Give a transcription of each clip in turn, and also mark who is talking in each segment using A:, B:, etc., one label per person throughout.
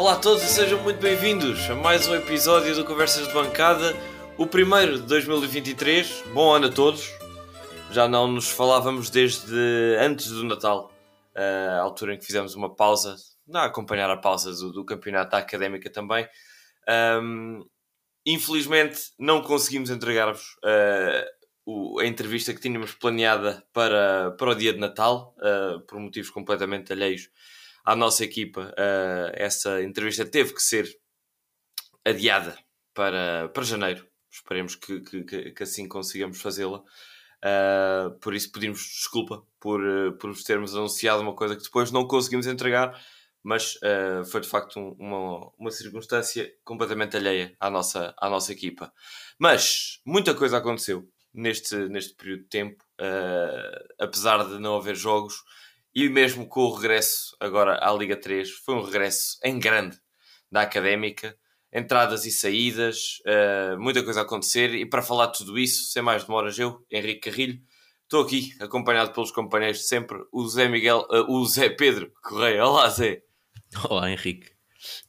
A: Olá a todos e sejam muito bem-vindos a mais um episódio do Conversas de Bancada, o primeiro de 2023. Bom ano a todos. Já não nos falávamos desde antes do Natal, a altura em que fizemos uma pausa, a acompanhar a pausa do, do campeonato da académica também. Um, infelizmente, não conseguimos entregar-vos uh, a entrevista que tínhamos planeada para, para o dia de Natal, uh, por motivos completamente alheios à nossa equipa, uh, essa entrevista teve que ser adiada para, para janeiro. Esperemos que, que, que assim consigamos fazê-la. Uh, por isso pedimos desculpa por, uh, por vos termos anunciado uma coisa que depois não conseguimos entregar, mas uh, foi de facto um, uma, uma circunstância completamente alheia à nossa, à nossa equipa. Mas muita coisa aconteceu neste, neste período de tempo, apesar de não haver jogos, e mesmo com o regresso agora à Liga 3, foi um regresso em grande da académica, entradas e saídas, uh, muita coisa a acontecer. E para falar de tudo isso, sem mais demoras, eu, Henrique Carrilho, estou aqui acompanhado pelos companheiros de sempre, o Zé Miguel, uh, o Zé Pedro Correia. Olá, Zé.
B: Olá, Henrique.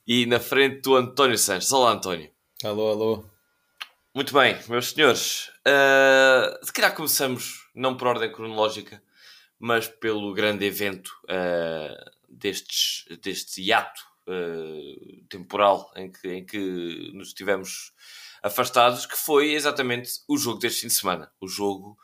A: E na frente do António Sanches. Olá, António.
C: Alô, alô.
A: Muito bem, meus senhores. Uh, se calhar começamos, não por ordem cronológica, mas pelo grande evento uh, destes, deste hiato uh, temporal em que, em que nos tivemos afastados, que foi exatamente o jogo deste fim de semana. O jogo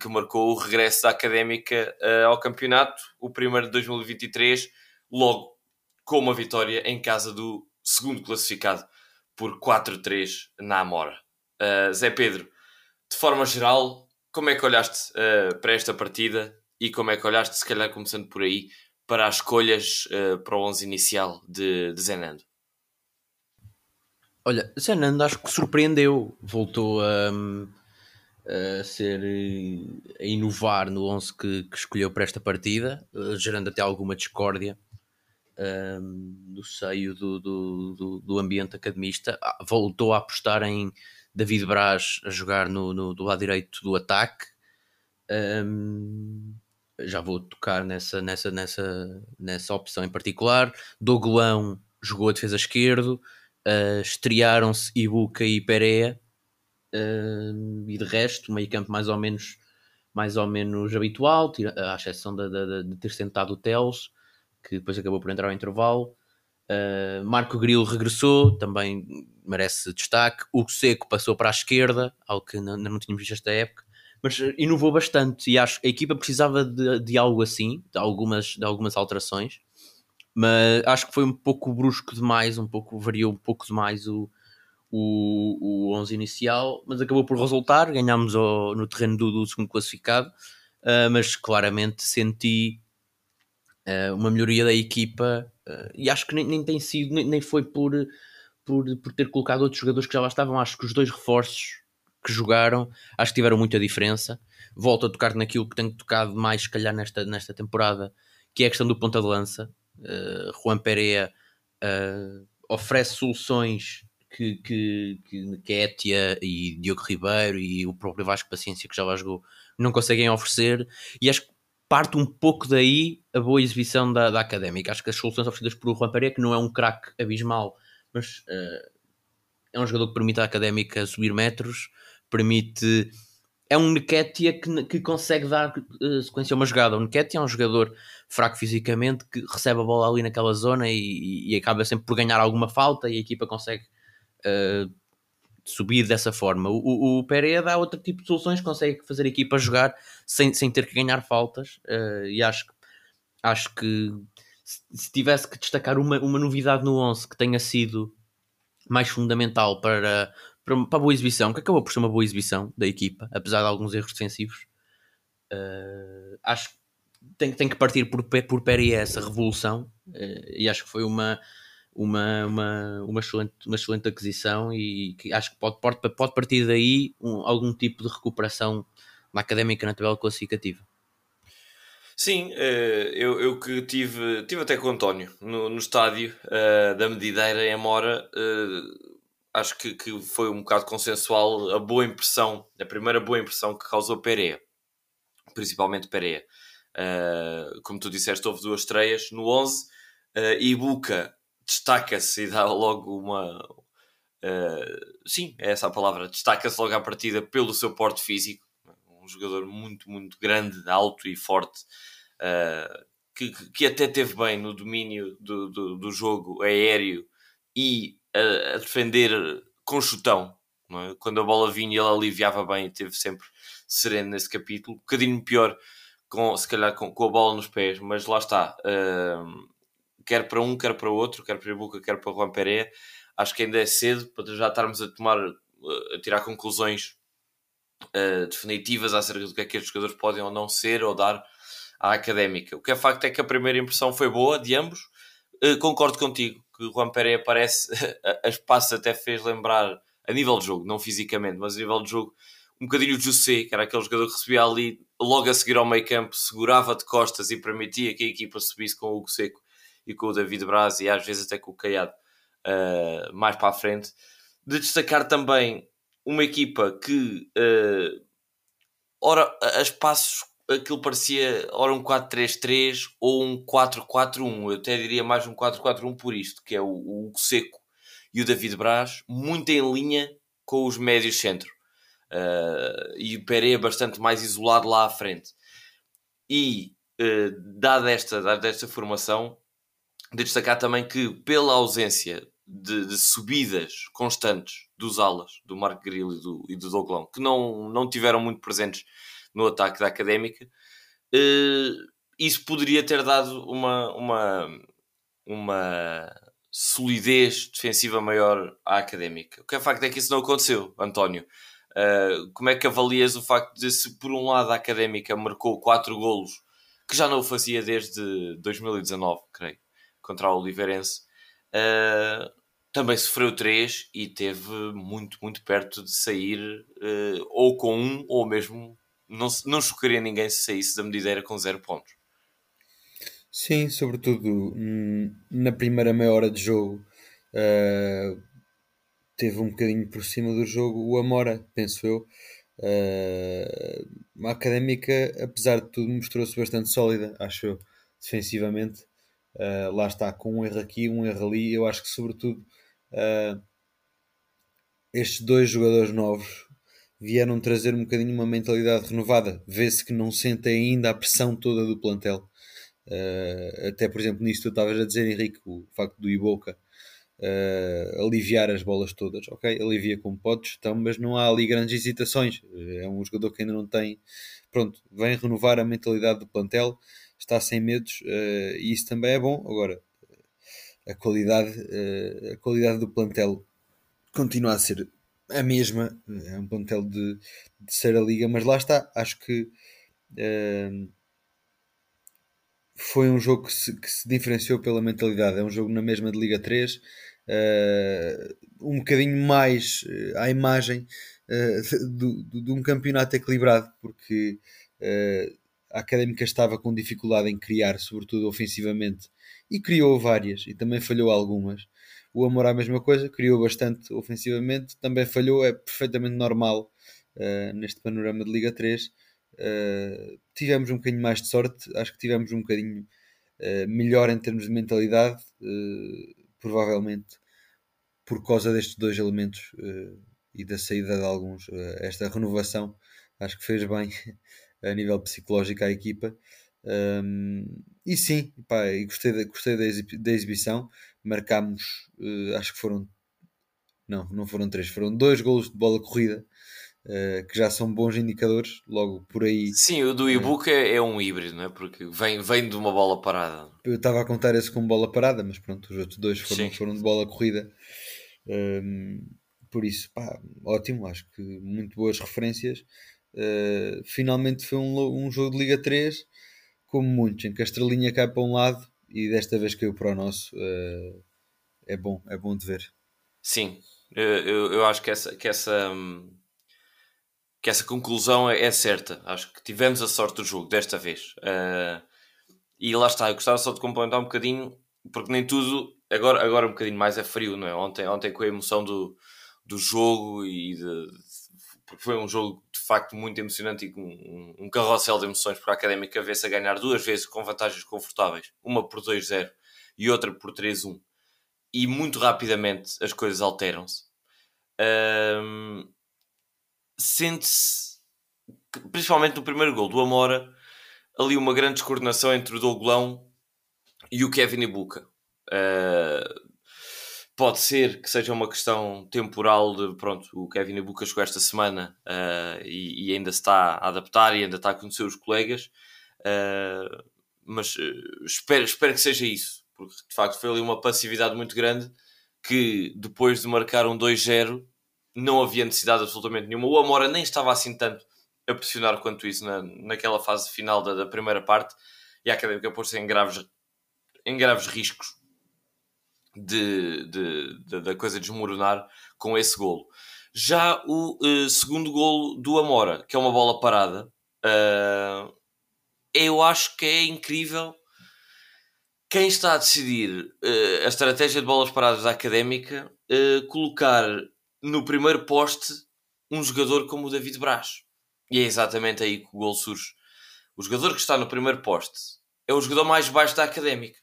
A: que marcou o regresso da Académica uh, ao campeonato, o primeiro de 2023, logo com uma vitória em casa do segundo classificado por 4-3 na Amora. Zé Pedro, de forma geral, como é que olhaste para esta partida e como é que olhaste, se calhar começando por aí, para as escolhas uh, para o 11 inicial de, de Zenando?
B: Olha, Zenando acho que surpreendeu, voltou a, a ser a inovar no 11 que, que escolheu para esta partida, uh, gerando até alguma discórdia um, no seio do, do, do, do, ambiente academista. Ah, voltou a apostar em David Braz a jogar no, no do lado direito do ataque. Um, já vou tocar nessa, nessa, nessa, nessa opção em particular. Doglão jogou a defesa esquerdo, uh, estrearam-se Ibuka e Pereira, uh, e de resto, meio campo mais ou menos, mais ou menos habitual, à exceção de, de, de ter sentado o Teles, que depois acabou por entrar ao intervalo. Uh, Marco Grilo regressou, também merece destaque. O Seco passou para a esquerda, algo que ainda não tínhamos visto esta época mas inovou bastante e acho que a equipa precisava de, de algo assim, de algumas, de algumas alterações, mas acho que foi um pouco brusco demais, um pouco variou um pouco demais o, o, o 11 inicial, mas acabou por resultar, ganhámos no terreno do, do segundo classificado, uh, mas claramente senti uh, uma melhoria da equipa uh, e acho que nem, nem tem sido, nem, nem foi por, por, por ter colocado outros jogadores que já lá estavam, acho que os dois reforços que jogaram, acho que tiveram muita diferença. Volto a tocar naquilo que tenho tocado mais, se calhar, nesta, nesta temporada, que é a questão do ponta de lança. Uh, Juan Pereira uh, oferece soluções que, que, que Kétia e Diogo Ribeiro e o próprio Vasco Paciência, que já lá jogou, não conseguem oferecer. E acho que parte um pouco daí a boa exibição da, da académica. Acho que as soluções oferecidas por Juan Pereira, que não é um craque abismal, mas uh, é um jogador que permite à académica subir metros permite. É um Nketiah que, que consegue dar uh, sequência a uma jogada. O Nketiah é um jogador fraco fisicamente que recebe a bola ali naquela zona e, e acaba sempre por ganhar alguma falta e a equipa consegue uh, subir dessa forma. O, o, Pereira dá outro tipo de soluções, consegue fazer a equipa jogar sem, sem ter que ganhar faltas. Uh, e acho, acho que se tivesse que destacar uma, uma novidade no 11 que tenha sido mais fundamental para, para, para a boa exibição, que acabou por ser uma boa exibição da equipa, apesar de alguns erros defensivos. Uh, acho que tem, tem que partir por, por Peri essa revolução uh, e acho que foi uma, uma, uma, uma, excelente, uma excelente aquisição e que acho que pode, pode, pode partir daí um, algum tipo de recuperação na académica na tabela classificativa.
A: Sim, eh, eu, eu que tive, tive até com o António no, no estádio da Medideira em Amora, acho que, que foi um bocado consensual a boa impressão, a primeira boa impressão que causou Pereira, principalmente Pereira. Uh, como tu disseste, houve duas estreias no 11 uh, e Buca destaca-se e dá logo uma. Uh, sim, é essa a palavra. Destaca-se logo à partida pelo seu porte físico. Um jogador muito, muito grande, alto e forte. Uh, que, que até teve bem no domínio do, do, do jogo aéreo e a, a defender com chutão. É? Quando a bola vinha, ele aliviava bem e teve sempre sereno nesse capítulo. Um bocadinho pior, com, se calhar com, com a bola nos pés, mas lá está. Uh, quer para um, quer para outro, quer para a Ibuca, quer para Juan Pereira. Acho que ainda é cedo para já estarmos a tomar, a tirar conclusões uh, definitivas acerca do que é que estes jogadores podem ou não ser ou dar à académica. O que é facto é que a primeira impressão foi boa de ambos. Uh, concordo contigo que o Juan Pereira parece, a espaço até fez lembrar, a nível de jogo, não fisicamente, mas a nível de jogo, um bocadinho o José, que era aquele jogador que recebia ali logo a seguir ao meio campo, segurava de costas e permitia que a equipa subisse com o Hugo Seco e com o David Braz e às vezes até com o Caiado uh, mais para a frente. De destacar também uma equipa que, uh, ora, a espaços aquilo parecia ora um 4-3-3 ou um 4-4-1. Eu até diria mais um 4-4-1 por isto, que é o, o Seco e o David Braz, muito em linha com os médios centro. Uh, e o Pereira bastante mais isolado lá à frente. E, uh, dada, esta, dada esta formação, de destacar também que, pela ausência de, de, subidas constantes dos alas, do Marco Grillo e do, e do Douglão, que não, não tiveram muito presentes no ataque da Académica, uh, isso poderia ter dado uma, uma, uma solidez defensiva maior à Académica. O que é facto é que isso não aconteceu, António. Uh, como é que avalias o facto de se por um lado a Académica marcou 4 golos, que já não o fazia desde 2019, creio, contra o Oliveirense, uh, também sofreu 3 e teve muito, muito perto de sair uh, ou com um ou mesmo não, não chocaria ninguém se saísse da medideira com 0 pontos.
C: Sim, sobretudo hum, na primeira meia hora de jogo uh, teve um bocadinho por cima do jogo o Amora, penso eu. Uh, a académica, apesar de tudo, mostrou-se bastante sólida, acho eu, defensivamente. Uh, lá está, com um erro aqui, um erro ali. Eu acho que, sobretudo, estes dois jogadores novos, vieram trazer um bocadinho uma mentalidade renovada. Vê-se que não sentem ainda a pressão toda do plantel. Uh, até, por exemplo, nisto tu estavas a dizer, Henrique, o facto do Iboca uh, aliviar as bolas todas, ok? Alivia como podes, então, mas não há ali grandes hesitações. É um jogador que ainda não tem. Pronto, vem renovar a mentalidade do plantel, está sem medos uh, e isso também é bom. Agora, a qualidade, a qualidade do plantel continua a ser a mesma, é um plantel de, de a liga, mas lá está, acho que uh, foi um jogo que se, que se, diferenciou pela mentalidade, é um jogo na mesma de Liga 3, uh, eh, um bocadinho mais uh, à imagem de um campeonato equilibrado, porque a Académica estava com dificuldade em criar, sobretudo ofensivamente, e criou várias, e também falhou algumas. O Amor a mesma coisa, criou bastante ofensivamente, também falhou, é perfeitamente normal uh, neste panorama de Liga 3. Uh, eh, tivemos um bocadinho mais de sorte, acho que tivemos um bocadinho uh, melhor em termos de mentalidade, provavelmente por causa destes dois elementos e da saída de alguns, esta renovação acho que fez bem a nível psicológico à equipa. Um, e sim, pá, gostei, gostei da, da exibição marcámos, uh, acho que foram, não, não foram três, foram dois golos de bola corrida, uh, que já são bons indicadores, logo por aí.
A: Sim, o do Ibuka é, é um híbrido, não é? Porque vem, vem de uma bola parada.
C: Eu estava a contar esse com bola parada, mas pronto, os outros dois foram, foram de bola corrida. Um, ehm, por isso, pá, ótimo, acho que muito boas referências. Uh, finalmente foi um, um jogo de Liga 3, como muitos, em que a estrelinha cai para um lado e desta vez caiu para o nosso. Uh, é bom, é bom de ver.
A: Sim, eu, eu acho que essa, que essa, que essa conclusão é, é certa. Acho que tivemos a sorte do jogo desta vez. Uh, e lá está, eu gostava só de complementar um bocadinho, porque nem tudo, agora, agora um bocadinho mais é frio, não é? Ontem, ontem com a emoção do, do jogo e de, porque foi um jogo de facto muito emocionante e com um, um carrossel de emoções para a Académica ver-se a ganhar duas vezes com vantagens confortáveis, uma por 2-0 e outra por 3-1. e muito rapidamente as coisas alteram-se. Um, Sente-se, principalmente no primeiro gol do Amora, ali uma grande descoordenação entre o Douglão e o Kevin Ibuka. Uh, pode ser que seja uma questão temporal de pronto, o Kevin Ibuka chegou esta semana uh, e, e, ainda está a adaptar e ainda está a conhecer os colegas, uh, mas espero, espero que seja isso, porque de facto foi ali uma passividade muito grande que depois de marcar um 2-0 não havia necessidade absolutamente nenhuma. O Amora nem estava assim tanto a pressionar quanto isso na, naquela fase final da, da primeira parte e a Académica pôs-se em graves, em graves riscos de, de, de, da coisa desmoronar com esse golo. Já o uh, segundo golo do Amora, que é uma bola parada, uh, eu acho que é incrível quem está a decidir uh, a estratégia de bolas paradas da Académica colocar no primeiro poste um jogador como o David Braz. E é exatamente aí que o gol surge. O jogador que está no primeiro poste é o jogador mais baixo da académica.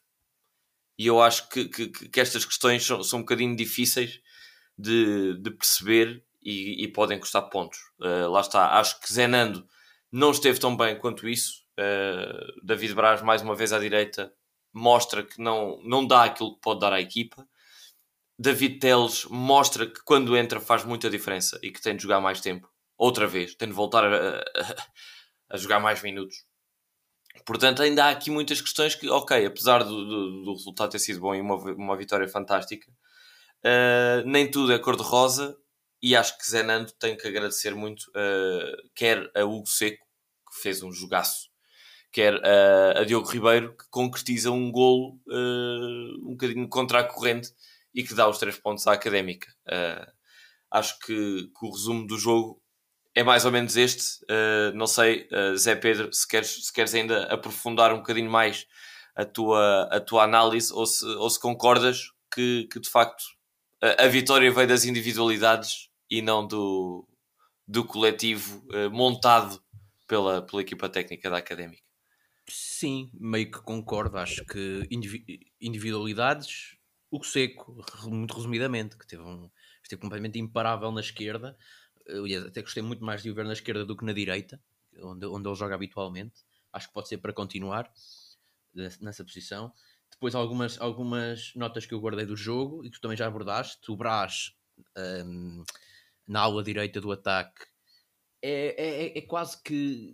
A: E eu acho que, que, que estas questões são, são um bocadinho difíceis de, de perceber e, e, podem custar pontos. Uh, lá está. Acho que Zenando não esteve tão bem quanto isso. Uh, David Braz, mais uma vez à direita, mostra que não, não dá aquilo que pode dar à equipa. David Teles mostra que quando entra faz muita diferença e que tem de jogar mais tempo outra vez, tem de voltar a, a, a, jogar mais minutos. Portanto, ainda há aqui muitas questões que, ok, apesar do, do, do resultado ter sido bom e uma, uma vitória fantástica, uh, nem tudo é cor-de-rosa e acho que Zenando tem que agradecer muito, uh, quer a Hugo Seco, que fez um jogaço, quer uh, a Diogo Ribeiro, que concretiza um golo um bocadinho contra a corrente e que dá os três pontos à Académica. acho que, que o resumo do jogo é mais ou menos este. Uh, não sei, uh, Zé Pedro, se queres, se queres ainda aprofundar um bocadinho mais a tua, a tua análise ou se, ou se concordas que, que de facto a, a vitória veio das individualidades e não do, do coletivo uh, montado pela, pela equipa técnica da Académica.
B: Sim, meio que concordo. Acho que individualidades, o seco, muito resumidamente, que teve um, esteve completamente imparável na esquerda eu até gostei muito mais de o ver na esquerda do que na direita, onde, onde ele joga habitualmente. Acho que pode ser para continuar nessa posição. Depois, algumas, algumas notas que eu guardei do jogo e que tu também já abordaste. O Brás, um, na aula direita do ataque, é, é, é, quase que.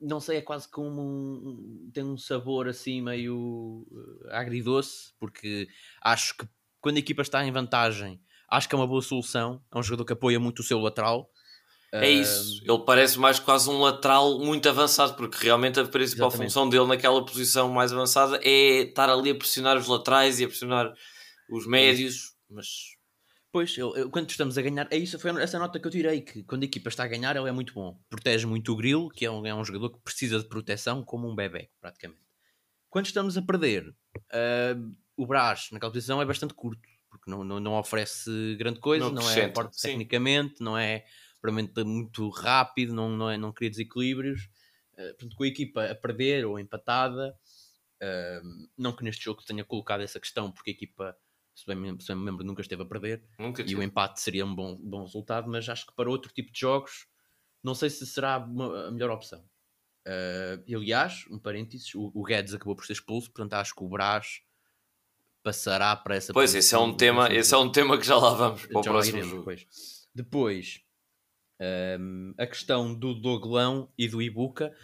B: Não sei, é quase como um, tem um sabor assim meio uh, agridoce, porque acho que quando a equipa está em vantagem acho que é uma boa solução. É um jogador que apoia muito o seu lateral.
A: É isso, ele parece mais quase um lateral muito avançado, porque realmente a principal exatamente. função dele naquela posição mais avançada é estar ali a pressionar os laterais e a pressionar os médios, mas
B: Pois, eu, eu, quando estamos a ganhar, é isso, foi essa nota que eu tirei, que quando a equipa está a ganhar, ele é muito bom. Protege muito o Grilo, que é um, é um jogador que precisa de proteção como um bebê, praticamente. Quando estamos a perder, uh, o Brás naquela posição é bastante curto porque não, não, não oferece grande coisa, não, não é forte tecnicamente, não é provavelmente muito rápido, não, não, é, não cria desequilíbrios. Uh, portanto, com a equipa a perder ou empatada, uh, não que neste jogo tenha colocado essa questão, porque a equipa, se bem, se bem me lembro, nunca esteve a perder nunca e o empate seria um bom, bom resultado, mas acho que para outro tipo de jogos, não sei se será uma, a melhor opção. Uh, aliás, um parênteses, o, o Guedes acabou por ser expulso, portanto acho que o Brás passará para essa
A: Pois, esse é um tema, esse é um tema que já lá vamos para o próximo iremos, jogo.
B: Depois, depois um, a questão do Doglão e do Ibuka,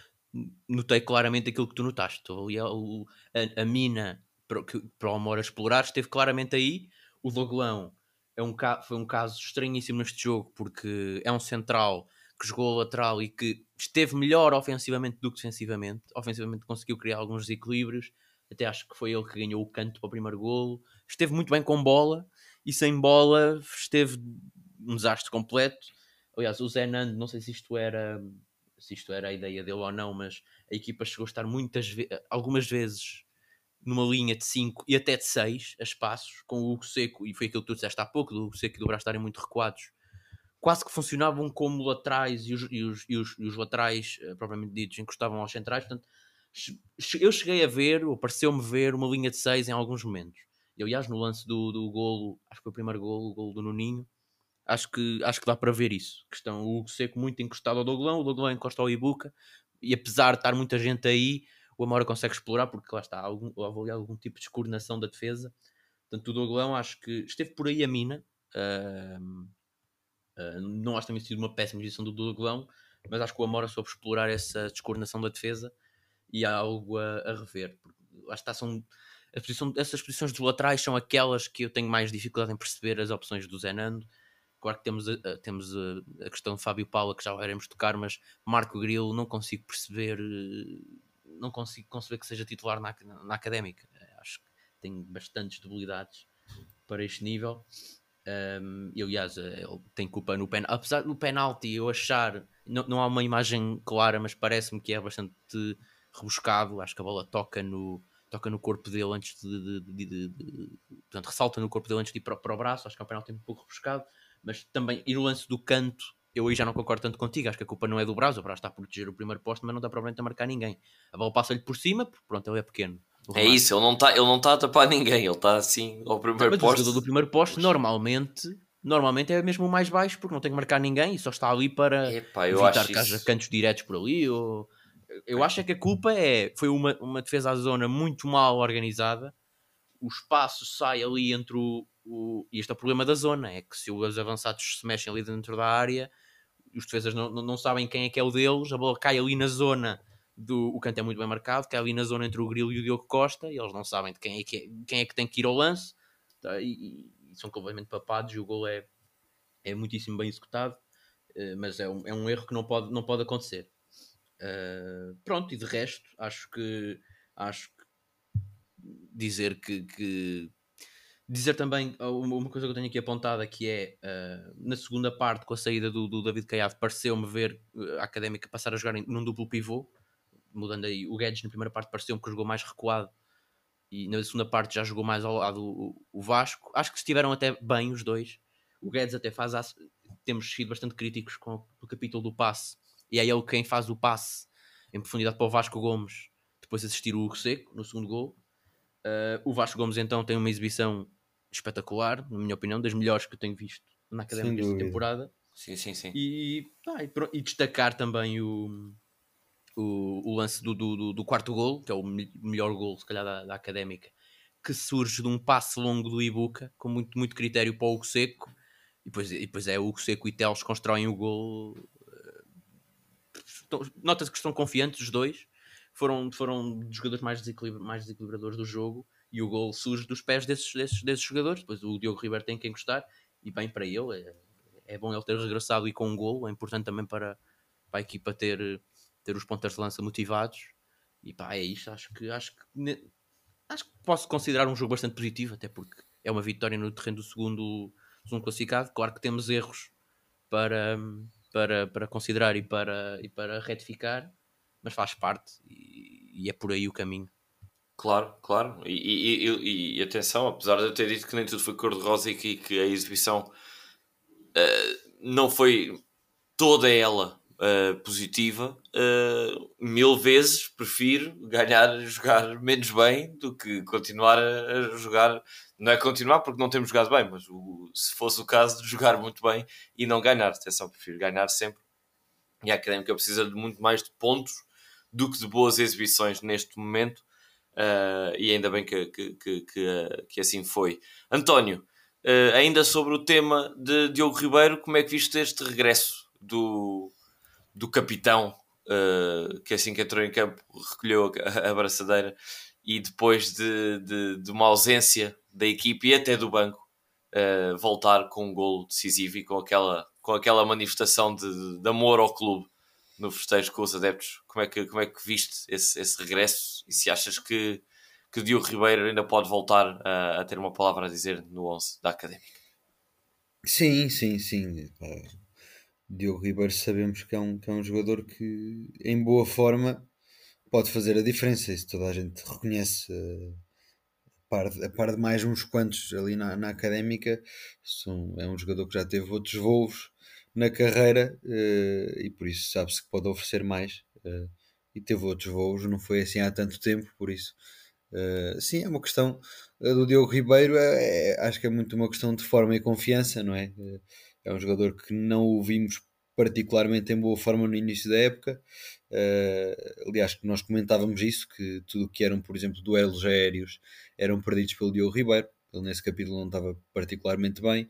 B: notei claramente aquilo que tu notaste. Ali, a, a, a mina para, que, para o Amor explorar esteve claramente aí. O Doglão é um, foi um caso estranhíssimo neste jogo porque é um central que jogou lateral e que esteve melhor ofensivamente do que defensivamente. Ofensivamente conseguiu criar alguns desequilíbrios até acho que foi ele que ganhou o canto para o primeiro golo. Esteve muito bem com bola e sem bola esteve um desastre completo. Aliás, o Zé Nando, não sei se isto era se isto era a ideia dele ou não, mas a equipa chegou a estar muitas ve algumas vezes numa linha de 5 e até de 6 a espaços, com o Hugo Seco, e foi aquilo que tu disseste há pouco, do Hugo Seco e do Brás estarem muito recuados, quase que funcionavam como laterais e os, e os, e os, e os laterais, uh, propriamente ditos, encostavam aos centrais, portanto eu cheguei a ver, ou pareceu-me ver, uma linha de 6 em alguns momentos. E aliás, no lance do, do golo, acho que foi o primeiro golo, o golo do Nuninho, acho que, acho que dá para ver isso. Que estão o Seco muito encostado ao Doglão, o Doglão encosta ao Ibuca, e apesar de estar muita gente aí, o Amora consegue explorar, porque lá está, algum, algum tipo de descoordenação da defesa. Portanto, o Doglão acho que esteve por aí a mina. Uh, uh, não acho que tenha sido uma péssima edição do Doglão, mas acho que o Amora soube explorar essa descoordenação da defesa e há algo a, a rever. Porque, lá está, são a posição, essas posições dos laterais são aquelas que eu tenho mais dificuldade em perceber as opções do Zenando. Claro que temos, a, temos a, a, questão de Fábio Paula que já iremos tocar, mas Marco Grilo não consigo perceber, não consigo conceber que seja titular na, na académica. Acho que tem bastantes debilidades para este nível. Um, e aliás, ele tem culpa no penalti. Apesar do penalti, eu achar, não, não há uma imagem clara, mas parece-me que é bastante rebuscado. Acho que a bola toca no, toca no corpo dele antes de, de, de, de, portanto, ressalta no corpo dele antes de ir para, para o braço, acho que é um penalti um pouco rebuscado, mas também, e no lance do canto, eu aí já não concordo tanto contigo, acho que a culpa não é do braço, o braço está a proteger o primeiro posto, mas não está provavelmente a marcar ninguém. A bola passa-lhe por cima, porque pronto, ele é pequeno.
A: É isso, ele não está tá a tapar ninguém, ele está assim ao primeiro
B: mas
A: posto.
B: O do primeiro posto normalmente, normalmente é mesmo o mais baixo, porque não tem que marcar ninguém e só está ali para
A: Epá,
B: evitar que haja cantos diretos por ali ou eu acho é que a culpa é foi uma, uma defesa à zona muito mal organizada. O espaço sai ali entre o, o. E este é o problema da zona: é que se os avançados se mexem ali dentro da área, os defesas não, não, não sabem quem é que é o deles, a bola cai ali na zona do. O canto é muito bem marcado, cai ali na zona entre o Grilo e o Diogo Costa, e eles não sabem de quem é que, é, quem é que tem que ir ao lance, tá? e, e, são completamente papados, e o gol é, é muitíssimo bem executado, eh, mas é um, é um erro que não pode, não pode acontecer. Uh, pronto, e de resto, acho que acho que dizer que, que, dizer também uma coisa que eu tenho aqui apontada que é uh, na segunda parte com a saída do, do David Caiado pareceu-me ver a académica passar a jogar num duplo pivô mudando aí o Guedes na primeira parte pareceu-me que jogou mais recuado e na segunda parte já jogou mais ao lado o Vasco. Acho que estiveram até bem os dois. O Guedes até faz temos sido bastante críticos com o capítulo do passe e é ele quem faz o passe em profundidade para o Vasco Gomes, depois de assistir o Hugo Seco no segundo gol. Uh, o Vasco Gomes então tem uma exibição espetacular, na minha opinião, das melhores que eu tenho visto na académica desta temporada.
A: Sim, sim, sim.
B: E, ah, e, e, destacar também o, o, o lance do, do, do, quarto gol, que é o melhor gol, se calhar, da, da académica, que surge de um passe longo do Ibuca, com muito, muito critério para o Hugo Seco. E depois, e depois é o Hugo Seco e Teles constroem o gol nota-se que estão confiantes os dois. Foram, foram dos jogadores mais, desequilibra, mais desequilibradores do jogo e o gol surge dos pés desses, desses, desses jogadores. Depois o Diogo Ribeiro tem que encostar e bem para ele. É, é bom ele ter regressado e com um gol. É importante também para, para a equipa ter, ter os pontas de lança motivados. E pá, é isto. Acho que, acho que, acho que posso considerar um jogo bastante positivo, até porque é uma vitória no terreno do segundo, segundo classificado. Claro que temos erros para, para, para considerar e para, e para retificar, mas faz parte e, e é por aí o caminho.
A: Claro, claro. E, e, e, atenção, apesar de eu ter dito que nem tudo foi cor-de-rosa e que, que, a exibição uh, não foi toda ela uh, positiva, uh, mil vezes prefiro ganhar jogar menos bem do que continuar a, a, jogar. Não é continuar porque não temos jogado bem, mas o, se fosse o caso de jogar muito bem e não ganhar, atenção, prefiro ganhar sempre. E a académica precisa de muito mais de pontos do que de boas exibições neste momento. Uh, e ainda bem que, que, que, que, que assim foi. António, ainda sobre o tema de Diogo Ribeiro, como é que viste este regresso do, do capitão, uh, que assim que entrou em campo recolheu a, a abraçadeira e depois de, de, de, uma ausência da equipe e até do banco, uh, voltar com um golo decisivo e com aquela, com aquela manifestação de, de amor ao clube no festejo com os adeptos. Como é que, como é que viste esse, esse regresso e se achas que, que Diogo Ribeiro ainda pode voltar a, a ter uma palavra a dizer no 11 da Académica?
C: Sim, sim, sim. Diogo Ribeiro sabemos que é, um, que é um jogador que, em boa forma, pode fazer a diferença. Isso toda a gente reconhece. Uh, a, par de, a par de mais uns quantos ali na, na académica, é um jogador que já teve outros voos na carreira uh, e por isso sabe-se que pode oferecer mais. Uh, e teve outros voos, não foi assim há tanto tempo, por isso sim, é uma questão do Diogo Ribeiro, é, é, acho que é muito uma questão de forma e confiança, não é? É um jogador que não o vimos particularmente em boa forma no início da época. Uh, aliás, que nós comentávamos isso, que tudo o que eram, por exemplo, duelos aéreos eram perdidos pelo Diogo Ribeiro. Ele nesse capítulo não estava particularmente bem.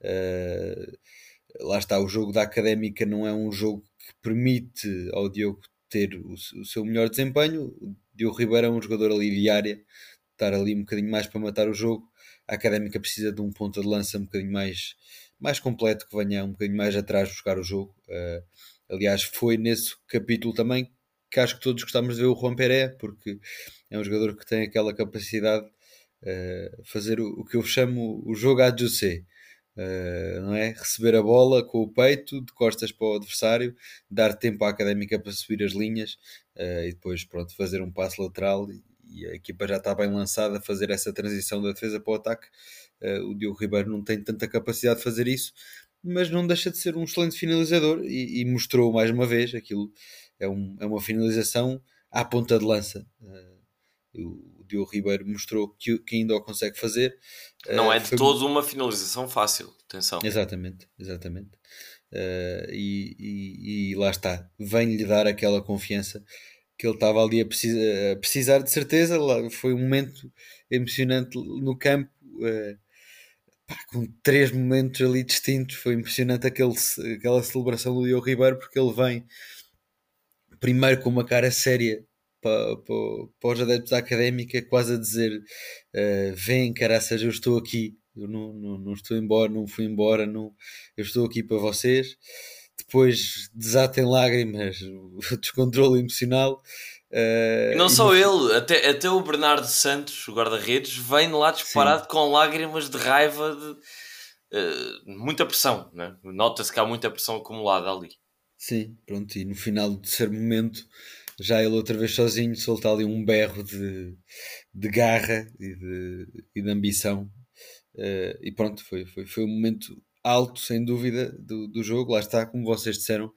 C: Uh, lá está, o jogo da Académica não é um jogo que permite ao Diogo ter o, o seu melhor desempenho. O Diogo Ribeiro é um jogador ali de estar ali um bocadinho mais para matar o jogo. A Académica precisa de um ponta de lança um bocadinho mais, mais completo, que venha um bocadinho mais atrás buscar o jogo. Uh, aliás, foi nesse capítulo também que acho que todos gostamos de ver o Juan Peré, porque é um jogador que tem aquela capacidade de uh, fazer o, o, que eu chamo o jogo a José. Uh, não é? Receber a bola com o peito, de costas para o adversário, dar tempo à académica para subir as linhas uh, e depois pronto, fazer um passo lateral e, a equipa já está bem lançada a fazer essa transição da defesa para o ataque. Uh, o Diogo Ribeiro não tem tanta capacidade de fazer isso, mas não deixa de ser um excelente finalizador e, e mostrou mais uma vez aquilo é, um, é uma finalização à ponta de lança. o, Diogo Ribeiro mostrou que, que ainda o consegue fazer.
A: Não uh, é de foi... todo uma finalização fácil, atenção.
C: Exatamente, exatamente. Uh, e, e, e, lá está, vem-lhe dar aquela confiança que ele estava ali a, a, precisar de certeza. Lá foi um momento emocionante no campo. Uh, pá, com três momentos ali distintos, foi impressionante aquele, aquela celebração do Diogo Ribeiro, porque ele vem primeiro com uma cara séria para, para, para os adeptos da académica, quase a dizer: uh, Vem, caraças, eu estou aqui, eu não, não, não estou embora, não fui embora, não, eu estou aqui para vocês. Depois desatem lágrimas, o descontrole emocional.
A: Uh, não só e... ele, até, até o Bernardo Santos, o guarda-redes, vem lá disparado Sim. com lágrimas de raiva, de uh, muita pressão. Né? Nota-se que há muita pressão acumulada ali.
C: Sim, pronto, e no final do terceiro momento já ele outra vez sozinho solta ali um berro de, de garra e de, e de ambição. Uh, e pronto, foi, foi, foi um momento alto, sem dúvida, do, do jogo. Lá está, como vocês disseram,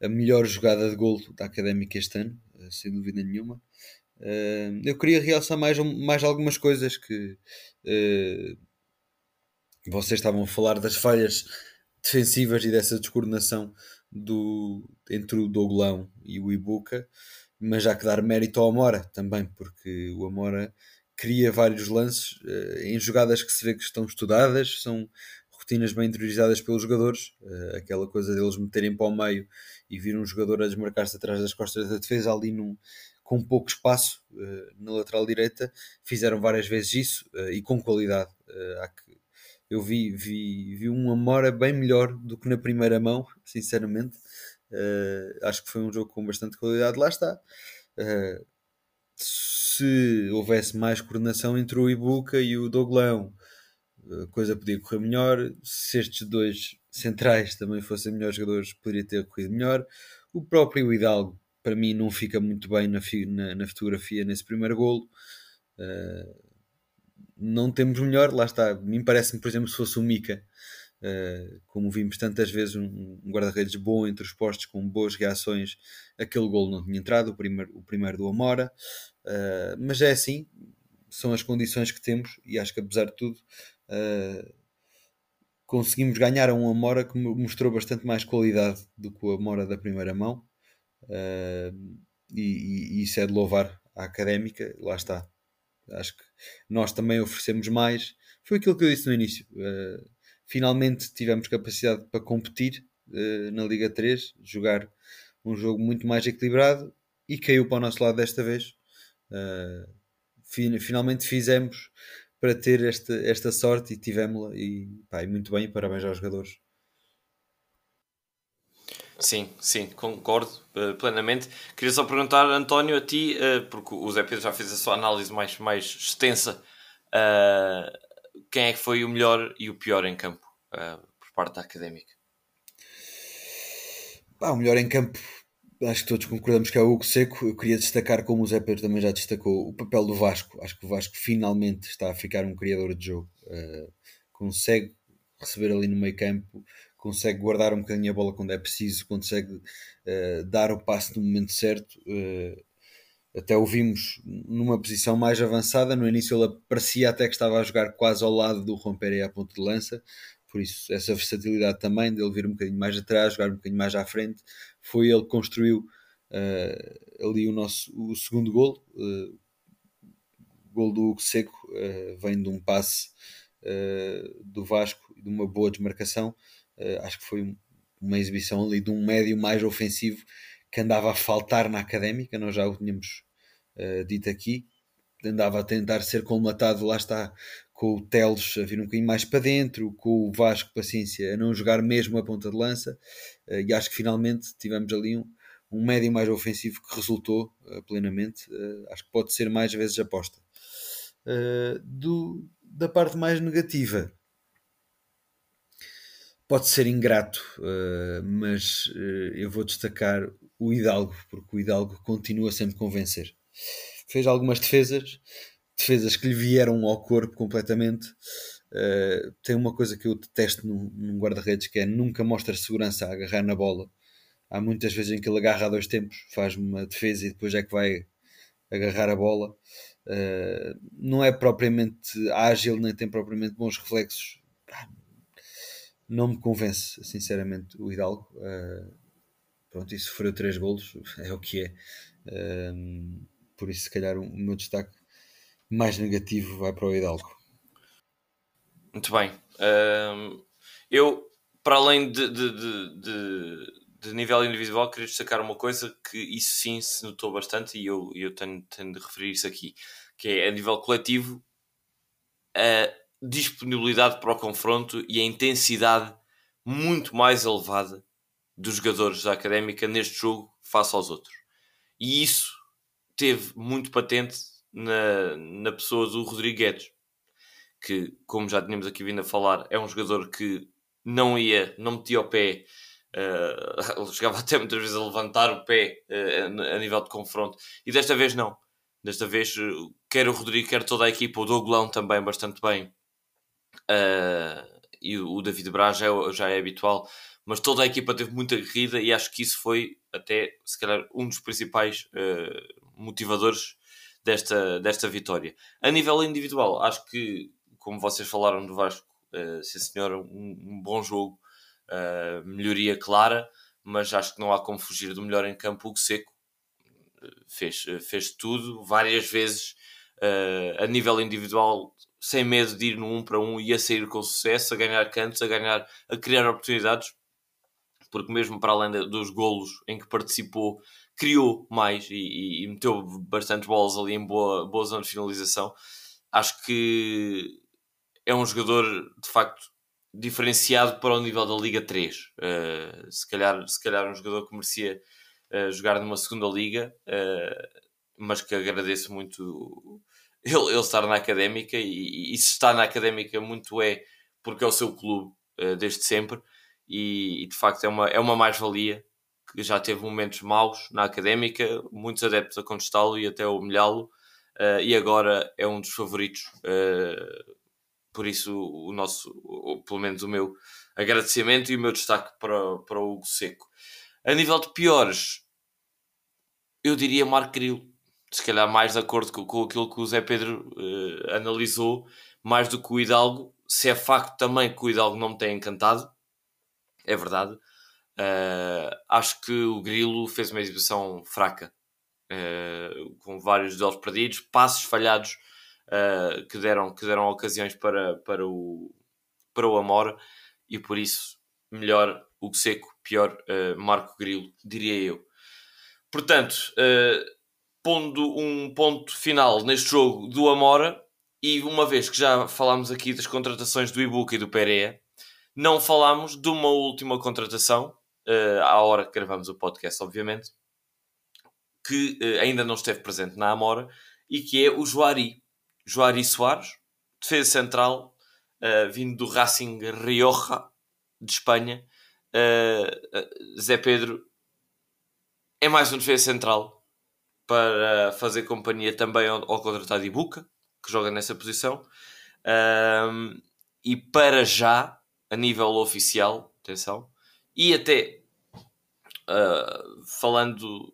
C: a melhor jogada de gol da Académica este ano, uh, sem dúvida nenhuma. Uh, eu queria realçar mais, mais algumas coisas que vocês estavam a falar das falhas defensivas e dessa descoordenação do, entre o Douglão e o Ibuca, mas há que dar mérito ao Amora também, porque o Amora cria vários lances uh, em jogadas que se vê que estão estudadas, são rotinas bem interiorizadas pelos jogadores, uh, aquela coisa deles meterem para o meio e vir um jogador a desmarcar-se atrás das costas da defesa ali num, com pouco espaço uh, na lateral direita, fizeram várias vezes isso e com qualidade. eu vi, vi, vi uma Amora bem melhor do que na primeira mão, sinceramente. Acho que foi um jogo com bastante qualidade. Lá está. Se houvesse mais coordenação entre o Ibuka e o Doglão, a coisa podia correr melhor. Se estes dois centrais também fossem melhores jogadores, poderia ter corrido melhor. O próprio Hidalgo, para mim, não fica muito bem na, na, na fotografia nesse primeiro golo. Uh, não temos melhor, lá está. Me parece-me, por exemplo, se fosse o Mika, uh, como vimos tantas vezes, um, um guarda-redes bom entre os postos, com boas reações, aquele gol não tinha entrado, o primeiro, o primeiro do Amora, uh, mas é assim, são as condições que temos, e acho que apesar de tudo, uh, conseguimos ganhar a um Amora que mostrou bastante mais qualidade do que o Amora da primeira mão, e, e, e isso é de louvar a académica, lá está Acho que nós também oferecemos mais. Foi aquilo que eu disse no início. Uh, finalmente tivemos capacidade para competir uh, na Liga 3, jogar um jogo muito mais equilibrado e caiu para o nosso lado desta vez. Uh, finalmente fizemos para ter esta, esta sorte e tivemos-la e, pá, e muito bem, parabéns aos jogadores.
A: Sim, sim, concordo uh, plenamente. Queria só perguntar, António, a ti, uh, porque o Zé Pedro já fez a sua análise mais, mais extensa, uh, quem é que foi o melhor e o pior em campo por parte da académica?
C: O melhor em campo, acho que todos concordamos que é o Hugo Seco. Eu queria destacar, como o Zé Pedro também já destacou, o papel do Vasco. Acho que o Vasco finalmente está a ficar um criador de jogo. consegue receber ali no meio campo consegue guardar um bocadinho a bola quando é preciso, consegue uh, dar o passo no momento certo. Uh, até o vimos numa posição mais avançada. No início ele parecia até que estava a jogar quase ao lado do Romperé a ponto de lança, por isso essa versatilidade também dele vir um bocadinho mais atrás, jogar um bocadinho mais à frente, foi ele que construiu uh, ali o nosso o segundo gol. Uh, gol do Hugo Seco uh, vem de um passe do Vasco e de uma boa desmarcação. acho que foi uma exibição ali de um médio mais ofensivo que andava a faltar na académica, nós já o tínhamos dito aqui, andava a tentar ser colmatado, lá está, com o Teles a vir um bocadinho mais para dentro, com o Vasco Paciência a não jogar mesmo a ponta de lança, uh, e acho que finalmente tivemos ali um, um médio mais ofensivo que resultou uh, plenamente, acho que pode ser mais vezes aposta. do, da parte mais negativa, pode ser ingrato, mas eu vou destacar o Hidalgo, porque o Hidalgo continua sempre a convencer. Fez algumas defesas, defesas que lhe vieram ao corpo completamente. Uh, tem uma coisa que eu detesto num, num guarda-redes que é nunca mostra segurança a agarrar na bola. Há muitas vezes em que ele agarra a dois tempos, faz uma defesa e depois é que vai agarrar a bola. Uh, não é propriamente ágil, nem tem propriamente bons reflexos. Não me convence, sinceramente, o Hidalgo. Uh, pronto, e sofreu três golos, é o que é. Por isso, se calhar, o meu destaque mais negativo vai para o Hidalgo.
A: Muito bem. Um, eu, para além de, de, de, de, nível individual, queria destacar uma coisa que isso sim se notou bastante e eu, eu tenho, tenho de referir isso aqui, que é a nível coletivo a disponibilidade para o confronto e a intensidade muito mais elevada dos jogadores da Académica neste jogo face aos outros. E isso teve muito patente na, na pessoa do Rodrigo Guedes, que, como já tínhamos aqui vindo a falar, é um jogador que não ia, não metia o pé, uh, chegava até muitas vezes a levantar o pé uh, a nível de confronto, e desta vez não. Desta vez, uh, quer o Rodrigo, quer toda a equipa, o Douglão também bastante bem, uh, e o David Braz já é, já é habitual, mas toda a equipa teve muita corrida e acho que isso foi até, se calhar, um dos principais uh, motivadores desta, desta vitória. A nível individual, acho que, como vocês falaram do Vasco, uh, sim senhor, um, um bom jogo, uh, melhoria clara, mas acho que não há como fugir do melhor em campo, o Seco fez, fez tudo, várias vezes, uh, a nível individual, sem medo de ir no 1 um para 1 um, e a sair com sucesso, a ganhar cantos, a ganhar, a criar oportunidades porque mesmo para além dos golos em que participou, criou mais e, e, meteu bastante bolas ali em boa, boa zona de finalização. Acho que é um jogador de facto diferenciado para o nível da Liga 3. Uh, eh, se, calhar, se calhar um jogador que merecia uh, jogar numa segunda liga, uh, mas que agradeço muito ele, ele estar na académica e, e, se está na académica muito é porque é o seu clube desde sempre e, e de facto é uma, é uma mais-valia que já teve momentos maus na académica, muitos adeptos a contestá-lo e até a humilhá-lo, uh, e agora é um dos favoritos. Uh, por isso, o nosso, ou pelo menos o meu agradecimento e o meu destaque para, para o Hugo Seco. A nível de piores, eu diria Marco Grilo, se calhar mais de acordo com, com aquilo que o Zé Pedro uh, analisou, mais do que o Hidalgo. Se é facto também que o Hidalgo não me tem encantado, é verdade. Uh, acho que o Grilo fez uma exibição fraca, uh, com vários duelos perdidos, passos falhados uh, que, deram, que deram ocasiões para, para, o, para o Amora, e por isso, melhor o Seco, pior Marco Grilo, diria eu. Portanto, pondo um ponto final neste jogo do Amora, e uma vez que já falámos aqui das contratações do Ibuka e do Pereira, não falámos de uma última contratação, uh, à hora que gravamos o podcast, obviamente, que uh, ainda não esteve presente na Amora, e que é o Joari. Joari Soares, defesa central, uh, vindo do Racing Rioja, de Espanha. Zé Pedro é mais um defesa central para fazer companhia também ao, ao contratado Ibuka, que joga nessa posição. e para já a nível oficial, atenção, e até uh, falando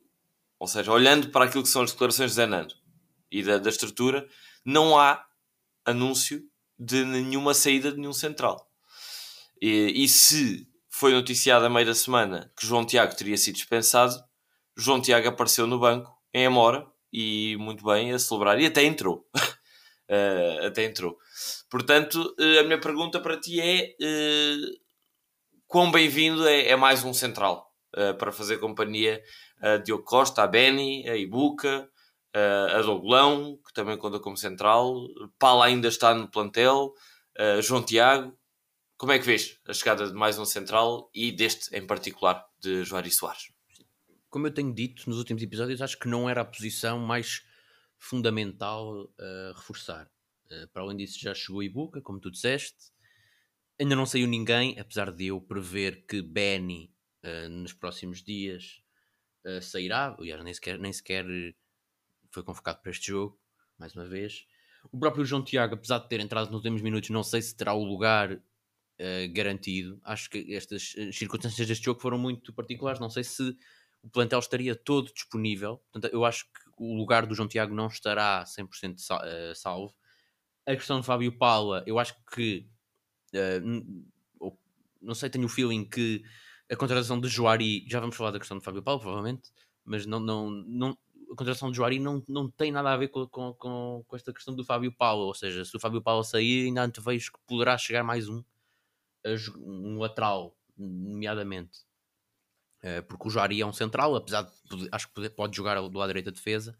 A: Ou seja, olhando para aquilo que são as declarações de Zenando e da, da estrutura, não há anúncio de nenhuma saída de nenhum central. E, e se foi noticiado a meio da semana que João Tiago teria sido dispensado, João Tiago apareceu no banco em Amora e muito bem a celebrar e até entrou. uh, até entrou. Portanto, uh, a minha pergunta para ti é uh, quão bem-vindo é, é, mais um central para fazer companhia a Diogo Costa, a Beni, a Ibuca, a Doglão, que também conta como central, Pala ainda está no plantel, João Tiago. Como é que vês a chegada de mais um central e deste em particular de Joari Soares?
B: Como eu tenho dito nos últimos episódios, acho que não era a posição mais fundamental a reforçar. Para além disso, já chegou Ibuka, como tu disseste. Ainda não saiu ninguém, apesar de eu prever que Benny uh, nos próximos dias uh, sairá. Aliás, nem sequer, nem sequer foi convocado para este jogo, mais uma vez. O próprio João Tiago, apesar de ter entrado nos últimos minutos, não sei se terá o lugar garantido. Acho que estas circunstâncias deste jogo foram muito particulares. Não sei se o plantel estaria todo disponível. Portanto, eu acho que o lugar do João Tiago não estará 100% eh, salvo. A questão de Fábio Paula, eu acho que uh, não sei, tenho o feeling que a contratação de Joari, já vamos falar da questão de Fábio Paulo, provavelmente, mas não, não, não, a contratação de Joari não, não tem nada a ver com, com, com, com esta questão do Fábio Paulo, ou seja, se o Fábio Paulo sair, ainda antevejo que poderá chegar mais um, um lateral, nomeadamente. Eh, porque o Joari é um central, apesar de acho que pode jogar do lado direito da defesa,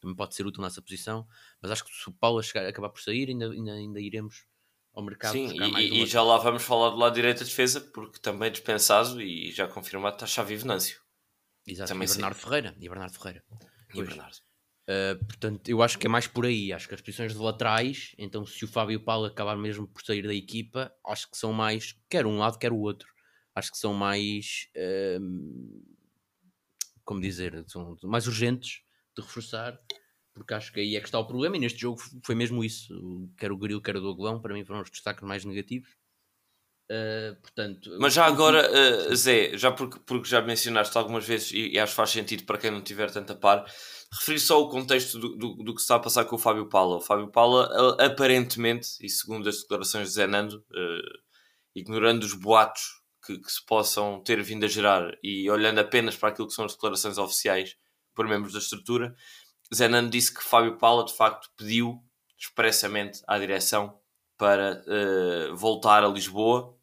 B: também pode ser útil nessa posição, mas acho que se o Paulo chegar, acabar por sair, ainda, ainda, ainda iremos ao mercado.
A: Sim, e, e já lá vamos falar do lado direito da defesa, porque também dispensado e já confirmado está Xavi Venâncio.
B: Exato, também e Bernardo sim. Ferreira. E Bernardo Ferreira. E Bernardo. Uh, portanto, eu acho que é mais por aí. Acho que as posições de laterais, então se o Fábio Paulo acabar mesmo por sair da equipa, acho que são mais, quer um lado, quer o outro acho que são mais. Um, como dizer? São mais urgentes de reforçar, porque acho que aí é que está o problema. E neste jogo foi mesmo isso. Quer o Grilo, quer o Doglão, para mim foram os destaques mais negativos. Uh, portanto,
A: Mas já agora, uh, Zé, já porque, porque já mencionaste algumas vezes e, e, acho que faz sentido para quem não tiver tanta par, referir só o contexto do, do, do, que se está a passar com o Fábio Paula. O Fábio Paula, aparentemente, e segundo as declarações de Zé Nando, uh, ignorando os boatos que, que, se possam ter vindo a gerar e olhando apenas para aquilo que são as declarações oficiais por membros da estrutura, Zenan disse que Fábio Paula de facto pediu expressamente à direção para uh, voltar a Lisboa,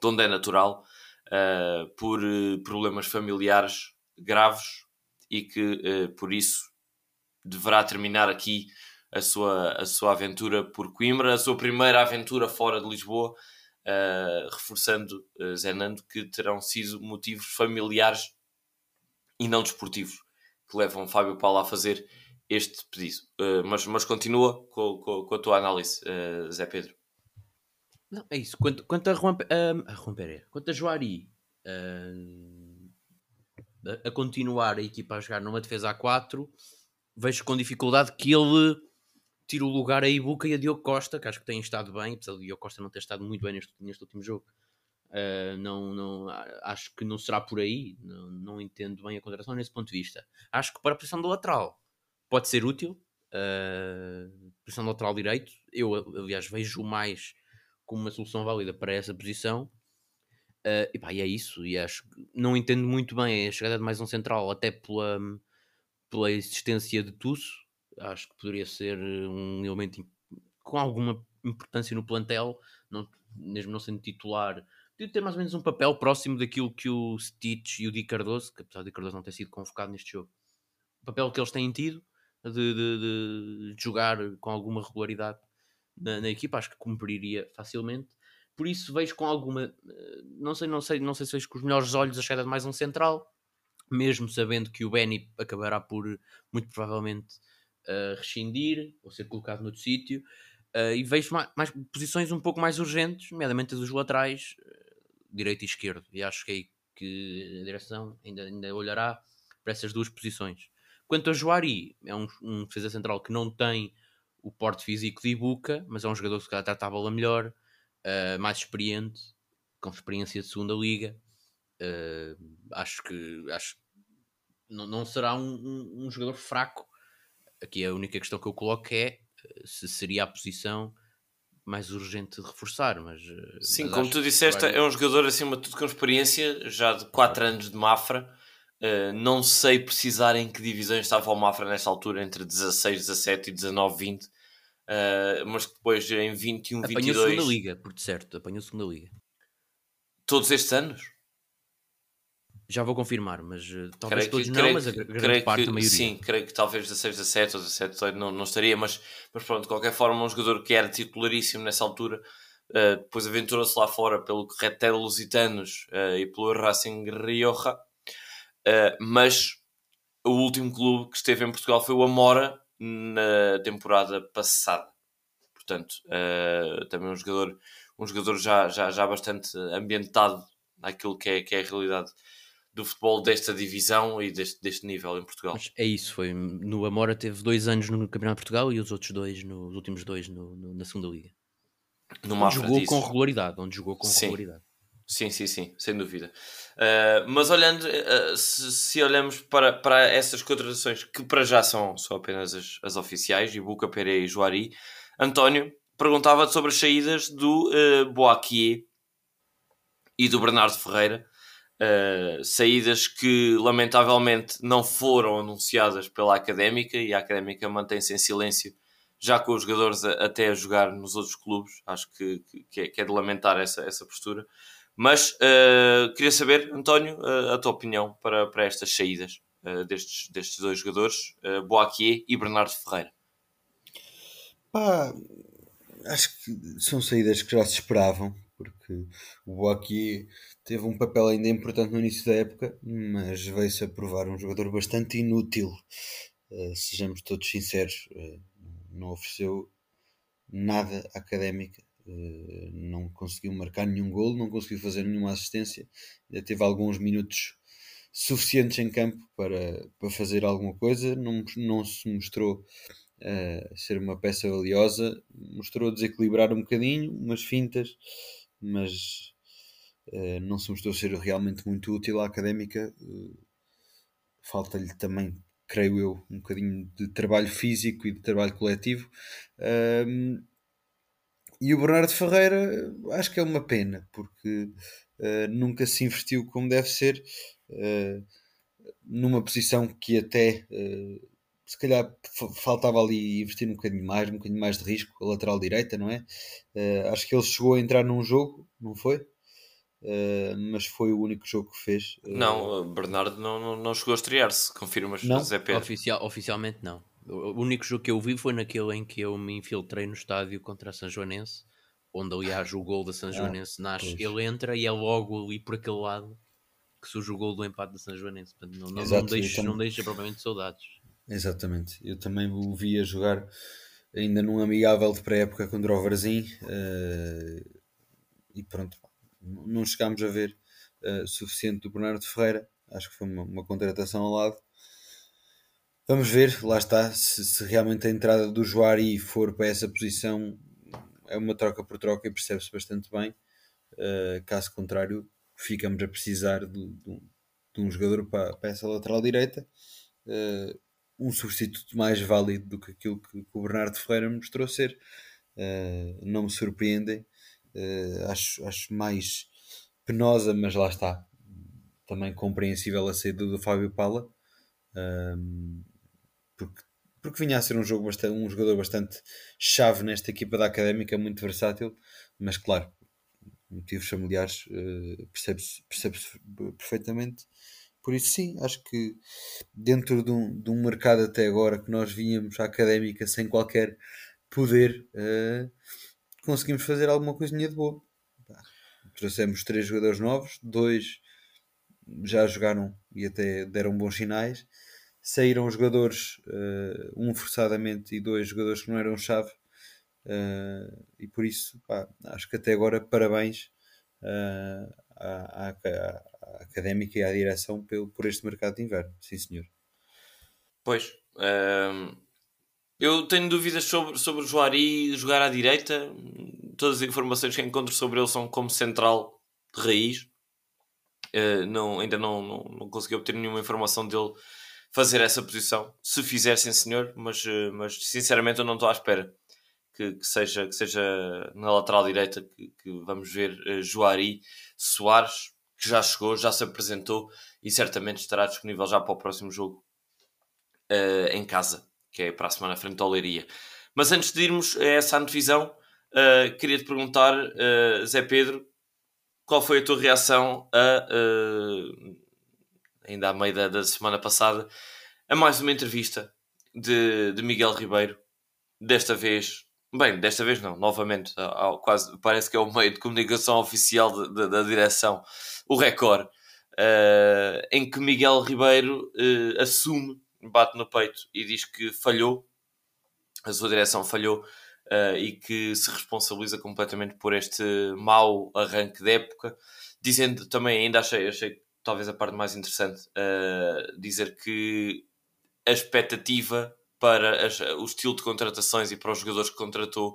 A: de onde é natural, uh, por uh, problemas familiares graves e que por isso deverá terminar aqui a sua, a sua aventura por Coimbra, a sua primeira aventura fora de Lisboa, reforçando Zenando que terão sido motivos familiares e não desportivos que levam Fábio Paulo a fazer este pedido. Uh, mas, mas continua com, com, com, a tua análise, uh, Zé Pedro.
B: Não, é isso. Quanto, quanto a Juan, a Juan Pereira, quanto a Joari a continuar a equipa a jogar numa defesa A4, vejo com dificuldade que ele tiro o lugar a Ibuka e a Diogo Costa, que acho que têm estado bem, apesar do Diogo Costa não ter estado muito bem neste, neste último jogo. Uh, não, não, acho que não será por aí. Não, não, entendo bem a contratação nesse ponto de vista. Acho que para a posição do lateral pode ser útil. Uh, posição do lateral direito, eu aliás vejo mais como uma solução válida para essa posição. Uh, e, pá, e é isso. E acho que não entendo muito bem a chegada de mais um central, até pela, pela existência de Tusso acho que poderia ser um elemento com alguma importância no plantel, não, mesmo não sendo titular, podia ter mais ou menos um papel próximo daquilo que o Stitch e o Di Cardoso, que apesar de Cardoso não ter sido convocado neste jogo, o papel que eles têm tido de, de, de jogar com alguma regularidade na, na, equipa, acho que cumpriria facilmente. Por isso vejo com alguma, eh, não sei, não sei, não sei se vejo com os melhores olhos a chegada de mais um central, mesmo sabendo que o Benny acabará por muito provavelmente uh, rescindir ou ser colocado noutro sítio. Uh, e vejo mais, mais, posições um pouco mais urgentes, nomeadamente as dos laterais, direito e esquerdo. E acho que é aí que a direção ainda, ainda olhará para essas duas posições. Quanto a Joari, é um, um defesa central que não tem o porte físico de Ibuka, mas é um jogador que se calhar trata a bola melhor, uh, mais experiente, com experiência de segunda liga. Uh, acho que acho não, não será um, um, um, jogador fraco. Aqui a única questão que eu coloco é se seria a posição mais urgente de reforçar, mas...
A: Sim,
B: mas
A: como tu disseste, vai... é um jogador acima de tudo com experiência, já de 4 anos de Mafra, Uh, não sei precisar em que divisões estava o Mafra nessa altura, entre 16, 17 e 19, 20. Uh, mas depois em 21,
B: apanhou
A: 22...
B: Apanhou segunda liga, por certo, apanhou segunda liga.
A: Todos estes anos?
B: Já vou confirmar, mas uh, talvez creio todos que, não, mas a grande parte,
A: que,
B: a maioria.
A: Sim, creio que talvez 16, 17 ou 17, 18 não, não estaria, mas, mas pronto, de qualquer forma, um jogador que era titularíssimo nessa altura, uh, depois aventurou-se lá fora pelo Retel Lusitanos e pelo Racing Rioja, Uh, mas o último clube que esteve em Portugal foi o Amora na temporada passada. Portanto, uh, também um jogador, um jogador já, já, já bastante ambientado naquilo que é, que é a realidade do futebol desta divisão e deste, deste nível em Portugal. Mas
B: é isso, foi no Amora teve dois anos no Campeonato de Portugal e os outros dois, nos últimos dois no, no, na segunda liga. No onde jogou com regularidade, onde jogou com Sim. regularidade.
A: Sim, sim, sim, sem dúvida. Uh, mas olhando, uh, se, se, olhamos para, para essas contratações que para já são, são apenas as, as oficiais, Ibuca, Pereira e Juari, António perguntava sobre as saídas do uh, Boaquier e do Bernardo Ferreira, uh, saídas que lamentavelmente não foram anunciadas pela Académica e a Académica mantém-se em silêncio já com os jogadores a, até a jogar nos outros clubes. Acho que, que, é, que é de lamentar essa, essa postura. Mas uh, queria saber, António, uh, a tua opinião para, para estas saídas destes, destes dois jogadores, uh, Boaquier e Bernardo Ferreira.
C: Pá, acho que são saídas que já se esperavam, porque o Boaquier teve um papel ainda importante no início da época, mas veio-se a provar um jogador bastante inútil. sejamos todos sinceros, não ofereceu nada académica eh, não conseguiu marcar nenhum gol, não conseguiu fazer nenhuma assistência, ainda teve alguns minutos suficientes em campo para, para fazer alguma coisa, não, não se mostrou uh, ser uma peça valiosa, mostrou desequilibrar um bocadinho, umas fintas, mas uh, não se mostrou ser realmente muito útil à académica. Uh, Falta-lhe também, creio eu, um bocadinho de trabalho físico e de trabalho coletivo. Uh, e o Bernardo Ferreira acho que é uma pena, porque uh, nunca se investiu como deve ser, numa posição que até uh, se calhar faltava ali investir um bocadinho mais, um bocadinho mais de risco, a lateral direita, não é? acho que ele chegou a entrar num jogo, não foi? mas foi o único jogo que fez.
A: Não, Bernardo não, não, não chegou a estrear-se, confirmas, não? Zé Pedro.
B: Oficial, oficialmente não. O único jogo que eu vi foi naquele em que eu me infiltrei no estádio contra a São Joanense, onde aliás o gol da São ah, Joanense ah, nasce, pois. ele entra e é logo ali por aquele lado que surge o gol do empate da São Joanense. Portanto, não, não, Exato, não, deixa, também... não deixa propriamente saudades.
C: Exatamente, eu também o vi a jogar ainda num amigável de pré-época contra o Varzim uh, e pronto, não chegámos a ver uh, suficiente do Bernardo Ferreira, acho que foi uma, uma contratação ao lado Vamos ver, lá está, se, se realmente a entrada do Joari for para essa posição é uma troca por troca e percebe-se bastante bem. Uh, caso contrário, ficamos a precisar de, de, de um jogador para, para, essa lateral direita. Uh, um substituto mais válido do que aquilo que, o Bernardo Ferreira mostrou ser. Uh, não me surpreendem. acho, acho mais penosa, mas lá está. Também compreensível a saída do Fábio Pala porque, porque vinha a ser um, jogo bastante, um jogador bastante chave nesta equipa da Académica, muito versátil, mas claro, motivos familiares uh, percebe-se percebe perfeitamente. Por isso, sim, acho que dentro de um, de um mercado até agora que nós vínhamos à académica sem qualquer poder, uh, conseguimos fazer alguma coisinha de boa. Trouxemos três jogadores novos, dois já jogaram e até deram bons sinais saíram jogadores, uh, um forçadamente e dois jogadores que não eram chave, uh, e por isso pá, acho que até agora parabéns à, à, académica e à direção pelo, por este mercado de inverno, sim senhor.
A: Pois, ehm, eu tenho dúvidas sobre, sobre o Joari jogar à direita, todas as informações que encontro sobre ele são como central de raiz. Uh, não, ainda não, não, não consegui obter nenhuma informação dele fazer essa posição, se fizer, sim senhor, mas, uh, mas sinceramente eu não estou à espera que, que, seja, que seja na lateral direita que, que vamos ver uh, Joari Soares, que já chegou, já se apresentou e certamente estará disponível já para o próximo jogo uh, em casa, que é para a semana frente à Oleiria. Mas antes de irmos a essa antevisão, uh, queria te perguntar, uh, Zé Pedro, qual foi a tua reação a, ainda à meio da, da, semana passada, a mais uma entrevista de, de Miguel Ribeiro, desta vez Bem, desta vez não, novamente, quase, parece que é o meio de comunicação oficial de, de, da direção, o Record, uh, em que Miguel Ribeiro uh, assume, bate no peito e diz que falhou, a sua direção falhou uh, e que se responsabiliza completamente por este mau arranque de época, dizendo também, ainda achei, achei talvez a parte mais interessante, dizer que a expectativa para as, o estilo de contratações e para os jogadores que contratou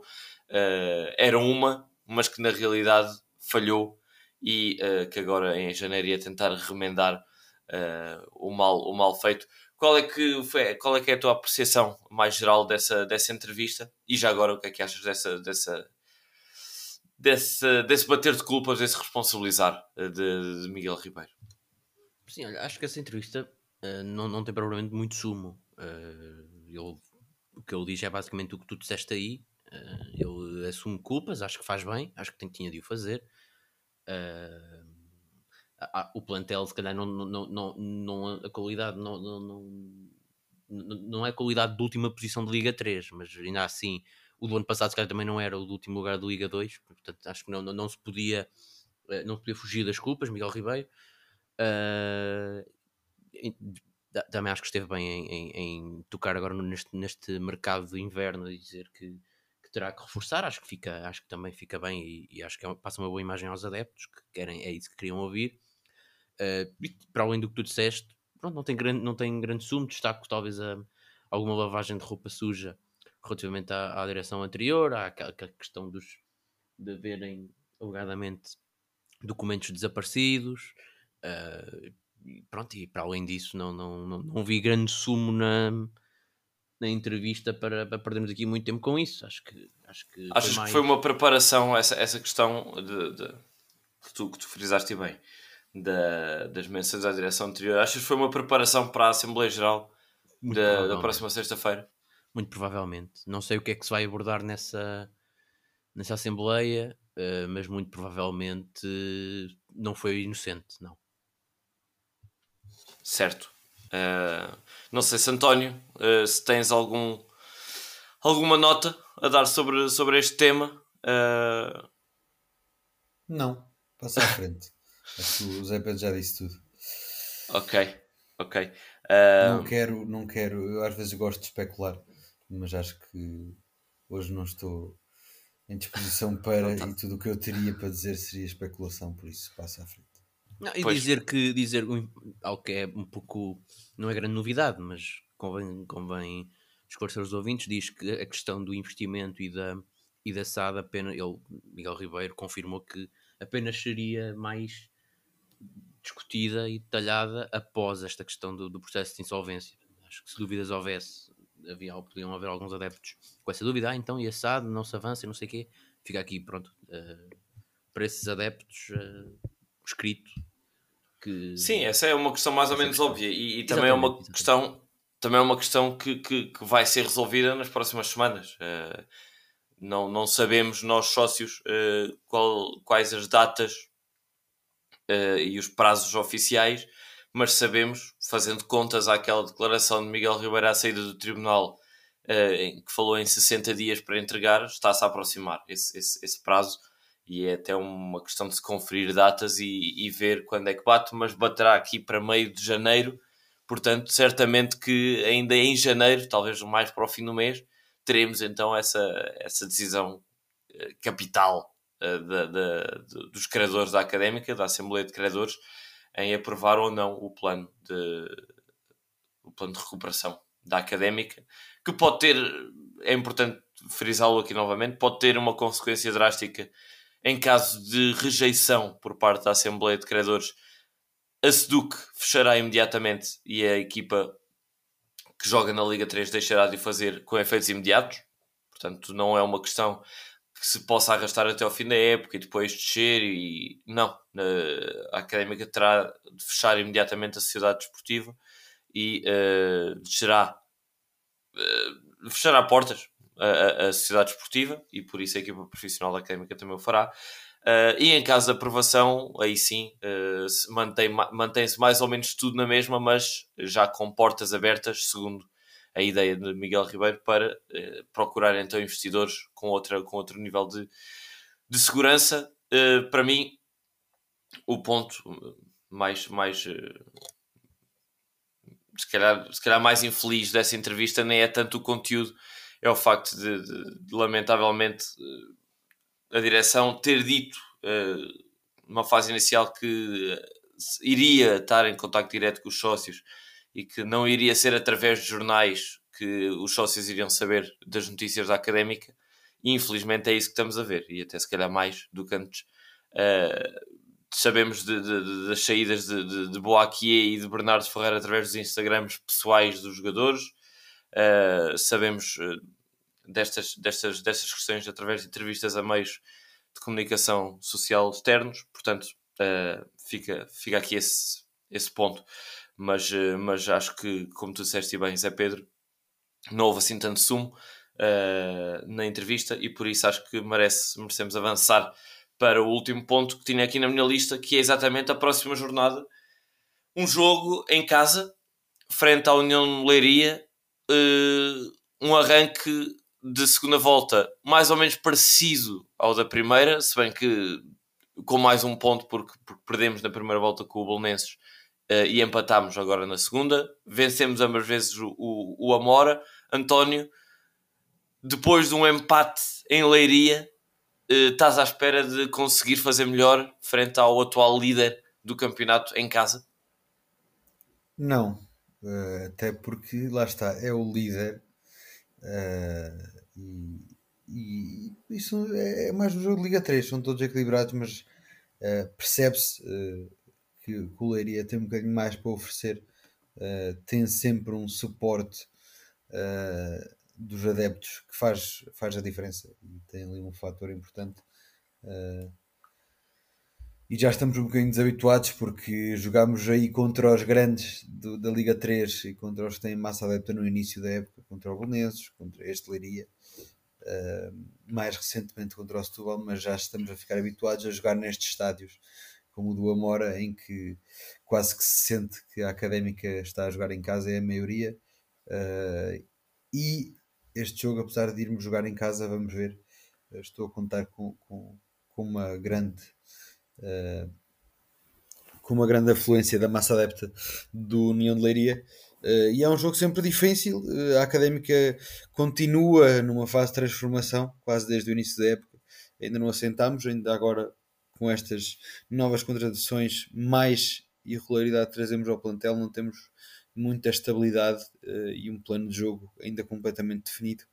A: uh, era uma, mas que na realidade falhou e uh, que agora em janeiro ia tentar remendar uh, o, mal, o mal feito. Qual é, que foi, qual é que é a tua apreciação mais geral dessa, dessa entrevista? E já agora o que é que achas dessa, dessa, desse, desse bater de culpas, desse responsabilizar de, de Miguel Ribeiro?
B: Sim, olha, acho que essa entrevista não, não tem provavelmente muito sumo. Uh, o que ele diz é basicamente o que tu disseste aí. Uh, ele assume culpas, acho que faz bem, acho que tinha de o fazer. Uh, a, o plantel, se calhar, não, não, não, não a qualidade não, não, não, é a qualidade de última posição de Liga 3, mas ainda assim, o do ano passado, se calhar, também não era o do último lugar de Liga 2, portanto, acho que não, não, não se podia. Não se podia fugir das culpas, Miguel Ribeiro. Uh, também acho que esteve bem em, em, em tocar agora neste, neste mercado de inverno e dizer que, que, terá que reforçar. Acho que, fica, acho que também fica bem e, e acho que é, passa uma boa imagem aos adeptos que querem, é isso que queriam ouvir. Uh, para além do que tu disseste, pronto, não tem grande, não tem grande sumo. Destaco talvez a, alguma lavagem de roupa suja relativamente à, à direção anterior, à, à questão dos de haverem alegadamente documentos desaparecidos. Uh, pronto, e para além disso, não, não, não, não vi grande sumo na, na entrevista para, para perdermos aqui muito tempo com isso. Acho que, acho que
A: Achas foi mais... que foi uma preparação, essa, essa questão de, de, que, tu, que tu frisaste bem, da, das mensagens à direção anterior? Achas que foi uma preparação para a Assembleia Geral da, da próxima sexta-feira?
B: Muito provavelmente. Não sei o que é que se vai abordar nessa, nessa Assembleia, uh, mas muito provavelmente não foi inocente, não.
A: Certo. Uh, não sei se António, uh, se tens algum, alguma nota a dar sobre, sobre este tema. Uh...
C: Não, passa à frente. Acho que o Zé Pedro já disse tudo.
A: Ok, ok.
C: Não quero, não quero, eu às vezes gosto de especular, mas acho que hoje não estou em disposição para tá. e tudo o que eu teria para dizer seria especulação, por isso passa à frente.
B: Não, e pois. dizer que dizer algo que é um pouco não é grande novidade, mas convém, convém esclarecer os ouvintes, diz que a questão do investimento e da, e da SAD apenas ele, Miguel Ribeiro confirmou que apenas seria mais discutida e detalhada após esta questão do, do processo de insolvência. Acho que se dúvidas houvesse, havia, podiam haver alguns adeptos com essa dúvida, ah, então e a SAD não se avança e não sei o quê, fica aqui, pronto, uh, para esses adeptos uh, escrito.
A: Que... Sim, essa é uma questão mais ou menos óbvia e, e também é uma exatamente. questão também é uma questão que, que, que, vai ser resolvida nas próximas semanas. Uh, não, não sabemos, nós sócios, uh, qual, quais as datas uh, e os prazos oficiais, mas sabemos, fazendo contas àquela declaração de Miguel Ribeiro à saída do tribunal, em que falou em 60 dias para entregar, está-se a aproximar esse, esse, esse prazo e é até uma questão de se conferir datas e, e, ver quando é que bate, mas baterá aqui para meio de janeiro, portanto, certamente que ainda em janeiro, talvez mais para o fim do mês, teremos então essa, essa decisão eh, capital uh, da, da, dos criadores da académica, da Assembleia de Criadores, em aprovar ou não o plano de, o plano de recuperação da académica, que pode ter, é importante frisá-lo aqui novamente, pode ter uma consequência drástica em caso de rejeição por parte da Assembleia de Credores, a SEDUC fechará imediatamente e a equipa que joga na Liga 3 deixará de fazer com efeitos imediatos. Portanto, não é uma questão que se possa arrastar até ao fim da época e depois descer e não, a Académica terá de fechar imediatamente a sociedade desportiva e uh, descerá uh, fechará portas a, a, sociedade desportiva e por isso a equipa profissional da Académica também o fará. Uh, e em caso de aprovação, aí sim uh, mantém, mantém-se mais ou menos tudo na mesma, mas já com portas abertas, segundo a ideia de Miguel Ribeiro, para uh, procurar então investidores com, outra, com outro nível de, de segurança. para mim, o ponto mais, mais se, calhar, se calhar mais infeliz dessa entrevista nem é tanto o conteúdo, é o facto de, de, de lamentavelmente a direção ter dito uh, numa fase inicial que eh, iria estar em contato direto com os sócios e que não iria ser através de jornais que os sócios iriam saber das notícias da académica. E infelizmente é isso que estamos a ver, e até se calhar mais do que antes. Uh, sabemos de, de, das saídas de, de, de Boaquier e de Bernardo Ferreira através dos Instagrams pessoais dos jogadores. Uh, sabemos destas, destas, destas questões através de entrevistas a meios de comunicação social externos, portanto, uh, fica, fica aqui esse, esse ponto. Mas, uh, mas acho que, como tu disseste bem, Zé Pedro, não houve assim tanto sumo uh, na entrevista e por isso acho que merece, merecemos avançar para o último ponto que tinha aqui na minha lista, que é exatamente a próxima jornada. Um jogo em casa, frente à União Leiria, um arranque de segunda volta mais ou menos parecido ao da primeira, se bem que com mais um ponto porque, porque perdemos na primeira volta com o Bolonenses uh, e empatámos agora na segunda. Vencemos ambas vezes o, o, o Amora. António, depois de um empate em Leiria, uh, estás à espera de conseguir fazer melhor frente ao atual líder do campeonato em casa?
C: Não, uh, até porque lá está, é o líder. Uh, e, isso é, é mais um jogo de Liga 3, são todos equilibrados, mas uh, percebe-se uh, que o Leiria tem um bocadinho mais para oferecer, uh, tem sempre um suporte dos adeptos que faz, faz a diferença e tem ali um fator importante. E já estamos um bocadinho desabituados porque jogámos aí contra os grandes do, da Liga 3 e contra os que têm massa adepta no início da época, contra o Belenenses, contra este Leiria uh, mais recentemente contra o Setúbal, mas já estamos a ficar habituados a jogar nestes estádios, como o do Amora, em que quase que se sente que a académica está a jogar em casa, é a maioria. Uh, e este jogo, apesar de irmos jogar em casa, vamos ver, estou a contar com, com, com uma grande. Uh, com uma grande afluência da massa adepta do União de Leiria Uh, e é um jogo sempre difícil. Uh, a académica continua numa fase de transformação, quase desde o início da época. Ainda não assentamos, ainda agora com estas novas contradições, mais irregularidade trazemos ao plantel, não temos muita estabilidade uh, e um plano de jogo ainda completamente definido.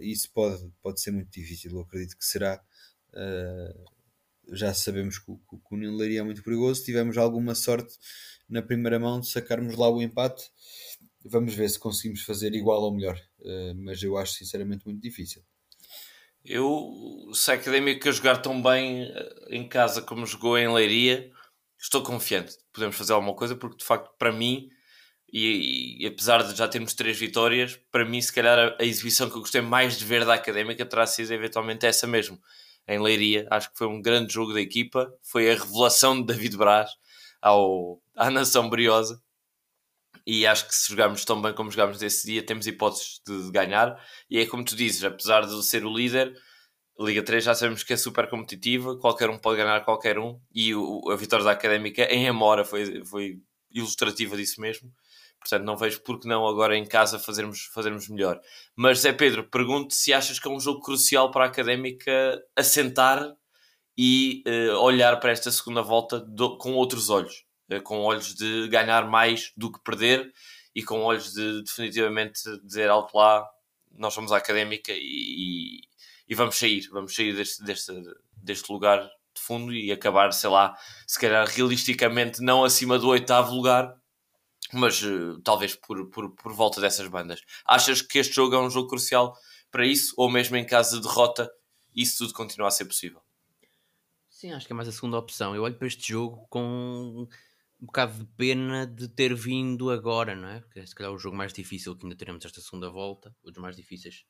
C: isso pode, pode ser muito difícil, eu acredito que será. Já sabemos que, que, que o Leiria é muito perigoso. Tivemos alguma sorte na primeira mão de sacarmos lá o empate. Vamos ver se conseguimos fazer igual ou melhor, uh, mas eu acho sinceramente muito difícil.
A: Eu, se a Académica jogar tão bem eh, em casa como jogou em Leiria, estou confiante. Podemos fazer alguma coisa, porque de facto, para mim, e, e, apesar de já termos três vitórias, para mim, se calhar a, a, exibição que eu gostei mais de ver da Académica terá sido eventualmente essa mesmo. Em Leiria, acho que foi um grande jogo da equipa, foi a revelação de David Braz ao, à nação briosa. E acho que se jogarmos tão bem como jogámos nesse dia, temos hipóteses de, de ganhar. E é como tu dizes, apesar de ser o líder, Liga 3 já sabemos que é super competitiva, qualquer um pode ganhar qualquer um, e o, a vitória da Académica em Amora foi, foi ilustrativa disso mesmo. Portanto, não vejo por que não agora em casa fazermos, fazermos melhor. Mas, Zé Pedro, pergunto se achas que é um jogo crucial para a Académica assentar e uh, olhar para esta segunda volta do, com outros olhos, uh, com olhos de ganhar mais do que perder e com olhos de definitivamente dizer alto lá, nós somos a académica e, e vamos sair, vamos sair deste, deste, deste lugar de fundo e acabar, sei lá, se calhar realisticamente não acima do oitavo lugar, mas uh, talvez por, por, por volta dessas bandas. Achas que este jogo é um jogo crucial para isso, ou mesmo em caso de derrota, isso tudo continua a ser possível?
B: Sim, acho que é mais a segunda opção. Eu olho para este jogo com um bocado de pena de ter vindo agora, não é? Porque é se calhar o jogo mais difícil que ainda teremos esta segunda volta, um dos mais difíceis,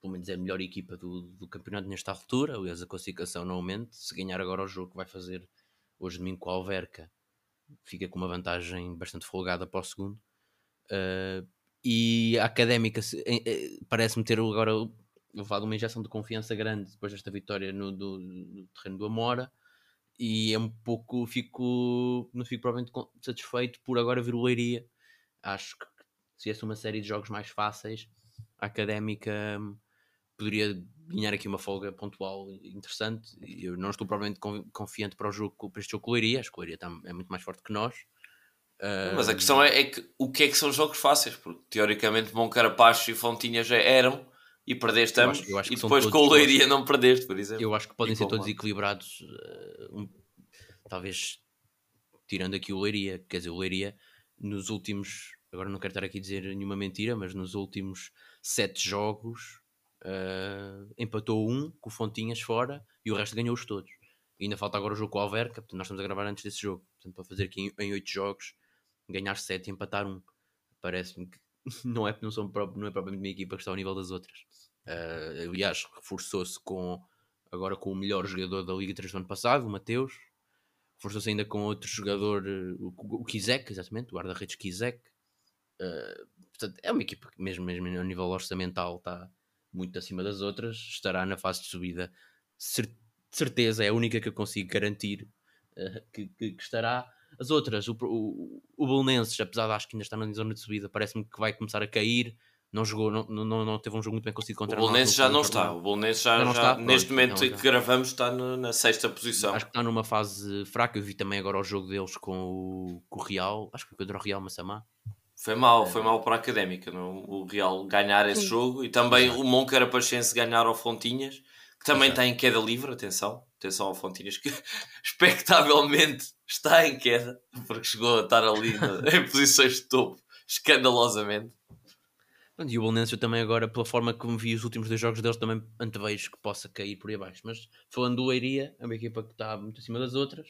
B: pelo menos é a melhor equipa do, do campeonato nesta altura, aliás a classificação não aumenta, se ganhar agora o jogo que vai fazer hoje domingo com a Alverca, fica com uma vantagem bastante folgada para o segundo. Uh, e a Académica parece-me ter agora levado uma injeção de confiança grande depois desta vitória no, do, no terreno do Amora e é um pouco fico não fico provavelmente satisfeito por agora vir o Leiria acho que se fosse uma série de jogos mais fáceis a Académica hum, poderia ganhar aqui uma folga pontual interessante eu não estou provavelmente confiante para o jogo para este jogo com o Leiria acho que o Leiria tá, é muito mais forte que nós
A: mas a questão é, é, que o que é que são jogos fáceis? Porque teoricamente Moncarapaz e Fontinha já eram e perdeste ambos, e depois com o Leiria não perdeste, por exemplo.
B: Eu acho que podem ser todos equilibrados, uh, um, talvez tirando aqui o Leiria, quer dizer, o Leiria nos últimos, agora não quero estar aqui a dizer nenhuma mentira, mas nos últimos sete jogos uh, empatou um com o Fontinhas fora e o resto ganhou-os todos. E ainda falta agora o jogo com o Alverca, portanto nós estamos a gravar antes desse jogo, portanto para fazer aqui em oito jogos, ganhar sete e empatar um. Parece-me que não é, não, são, não é propriamente uma equipa que está ao nível das outras. Uh, aliás, reforçou-se com agora com o melhor jogador da Liga 3 do ano passado, o Mateus. Reforçou-se ainda com outro jogador, o, o Kizek, exatamente, o guarda-redes Kizek. Uh, portanto, é uma equipa que, mesmo, mesmo a nível orçamental, está muito acima das outras. Estará na fase de subida, de certeza, é a única que eu consigo garantir uh, que, que, que estará as outras, o, o, o Bolonenses, apesar de acho que ainda está na zona de subida, parece-me que vai começar a cair. Não jogou, não, não, não teve um jogo muito bem conseguido contra
A: o Bolonenses já não está. O Bolonenses já, já, já está, neste pronto, momento então, que gravamos está no, na sexta posição.
B: Acho que está numa fase fraca. Eu vi também agora o jogo deles com o, com o Real, acho que foi contra o Real Massamá.
A: Foi mal, foi mal para a Académica, não? o Real ganhar esse Sim. jogo e também Exato. o Moncarapachense ganhar ao Fontinhas, que também Exato. está em queda livre, atenção, atenção ao Fontinhas, que expectavelmente está em queda, porque chegou a estar ali em posições de topo, escandalosamente.
B: E o Bolonenses também agora, pela forma como vi os últimos dois jogos deles, também antevejo que possa cair por aí abaixo. Mas falando do Leiria, é uma equipa que está muito acima das outras.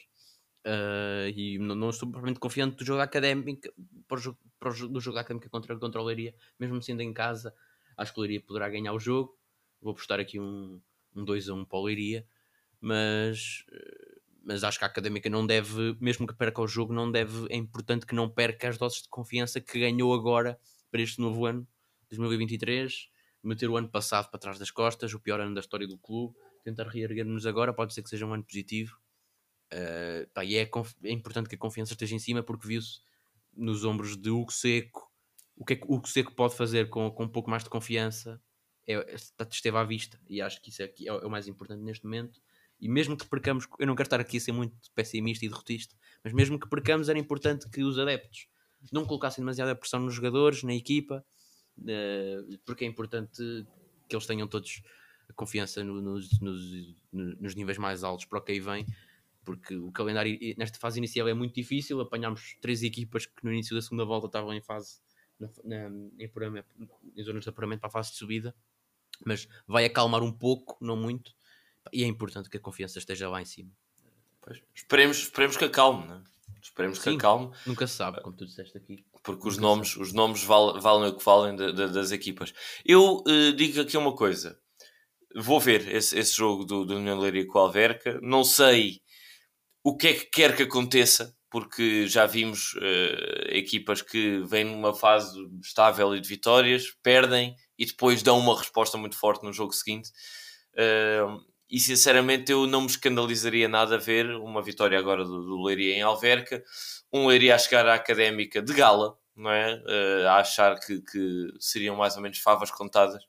B: Uh, e não, não, estou propriamente confiante do jogo académico para o para o do jogo académico contra, contra o Leiria, mesmo sendo em casa, acho que o Leiria poderá ganhar o jogo. Vou apostar aqui um, um 2 a 1 para o Leiria, mas uh, mas acho que a académica não deve, mesmo que perca o jogo, não deve, é importante que não perca as doses de confiança que ganhou agora para este novo ano, 2023, meter o ano passado para trás das costas, o pior ano da história do clube, tentar reerguer-nos agora, pode ser que seja um ano positivo. Uh, pá, e é, é, importante que a confiança esteja em cima, porque viu-se nos ombros de Hugo Seco o que é que Hugo Seco pode fazer com, com um pouco mais de confiança. É, esteve à vista, e acho que isso é, é o mais importante neste momento e mesmo que percamos, eu não quero estar aqui a ser muito pessimista e derrotista, mas mesmo que percamos, era importante que os adeptos não colocassem demasiada pressão nos jogadores, na equipa, uh, porque é importante que eles tenham todos a confiança no, nos, nos, nos, níveis mais altos para o que aí vem, porque o calendário nesta fase inicial é muito difícil. Apanhámos três equipas que no início da segunda volta estavam em fase na, na, em, em zonas de apuramento para a fase de subida, mas vai acalmar um pouco, não muito, e é importante que a confiança esteja lá em cima.
A: Pois, esperemos, esperemos que acalme, né? Esperemos que Sim, acalme.
B: Nunca se sabe, como tu disseste aqui.
A: Porque os nomes, os nomes valem, valem o que valem de, de, das equipas. Eu uh, digo aqui uma coisa. Vou ver esse, esse jogo do, do União Leiria com o Alverca. Não sei o que é que quer que aconteça, porque já vimos uh, equipas que vêm numa fase estável e de vitórias, perdem e depois dão uma resposta muito forte no jogo seguinte. Uh, e sinceramente eu não me escandalizaria nada a ver uma vitória agora do, do Leiria em Alverca, um Leiria a chegar à Académica de gala, não é? Uh, a achar que, que, seriam mais ou menos favas contadas